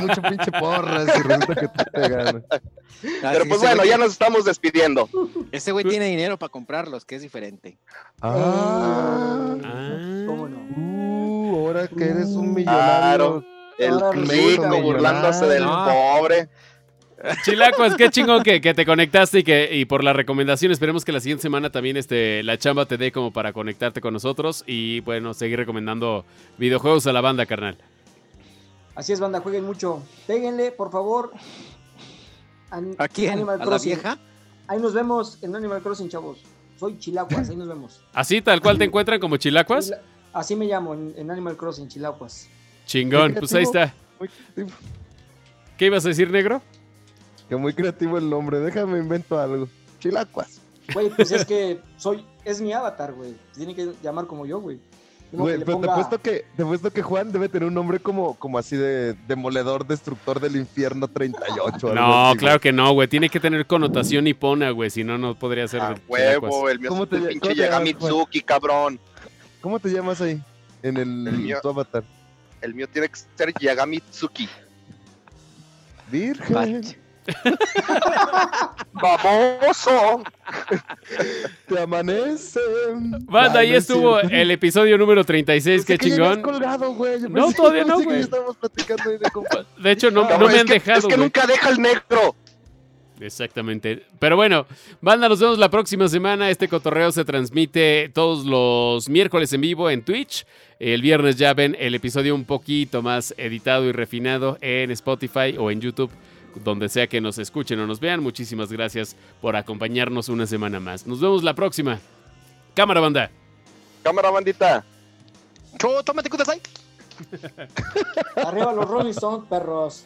Mucho pinche porras y resulta que te ganas. Ah, Pero pues bueno, ya nos estamos despidiendo. Ese güey tiene dinero para comprarlos, que es diferente. Ah. Ah. ¿Cómo no? Uh, ahora que eres un Claro. millonario. El rico burlándose del pobre. Chilacuas, qué chingón que, que te conectaste y que y por la recomendación. Esperemos que la siguiente semana también este, la chamba te dé como para conectarte con nosotros y bueno, seguir recomendando videojuegos a la banda, carnal. Así es, banda, jueguen mucho. Péguenle, por favor. An- ¿A quién? Animal ¿A la Crossing. vieja? Ahí nos vemos en Animal Crossing, chavos. Soy Chilacuas, ahí nos vemos. Así tal cual te encuentran como Chilacuas. Chila- Así me llamo en, en Animal Crossing, Chilacuas. Chingón, pues ahí está. ¿Qué ibas a decir, negro? Que muy creativo el nombre. Déjame invento algo. Chilacuas. Güey, pues es que soy, es mi avatar, güey. Tiene que llamar como yo, güey. Güey, pero te apuesto que, te apuesto que Juan debe tener un nombre como, como así de demoledor, destructor del infierno 38. algo No, así, claro que no, güey. Tiene que tener connotación nipona, güey. Si no, no podría ser. A de Chilacuas. huevo, el mío ¿Cómo te ll- pinche cómo te llamas, Yagamitsuki, cabrón. ¿Cómo te llamas ahí? En el, El mío. tu avatar. El mío tiene que ser Yagamitsuki. Virgen, ¡Baboso! te amanece. Banda, ahí estuvo el episodio número 36. Qué chingón. colgado, güey. Yo No, todavía no, güey. de hecho, no, No, no Cabrón, me han que- dejado, Es que güey. nunca deja el negro. Exactamente. Pero bueno, banda, nos vemos la próxima semana. Este cotorreo se transmite todos los miércoles en vivo en Twitch. El viernes ya ven el episodio un poquito más editado y refinado en Spotify o en YouTube, donde sea que nos escuchen o nos vean. Muchísimas gracias por acompañarnos una semana más. Nos vemos la próxima. Cámara, banda. Cámara bandita. Cho, tómate. Arriba los Rolling Stones, perros.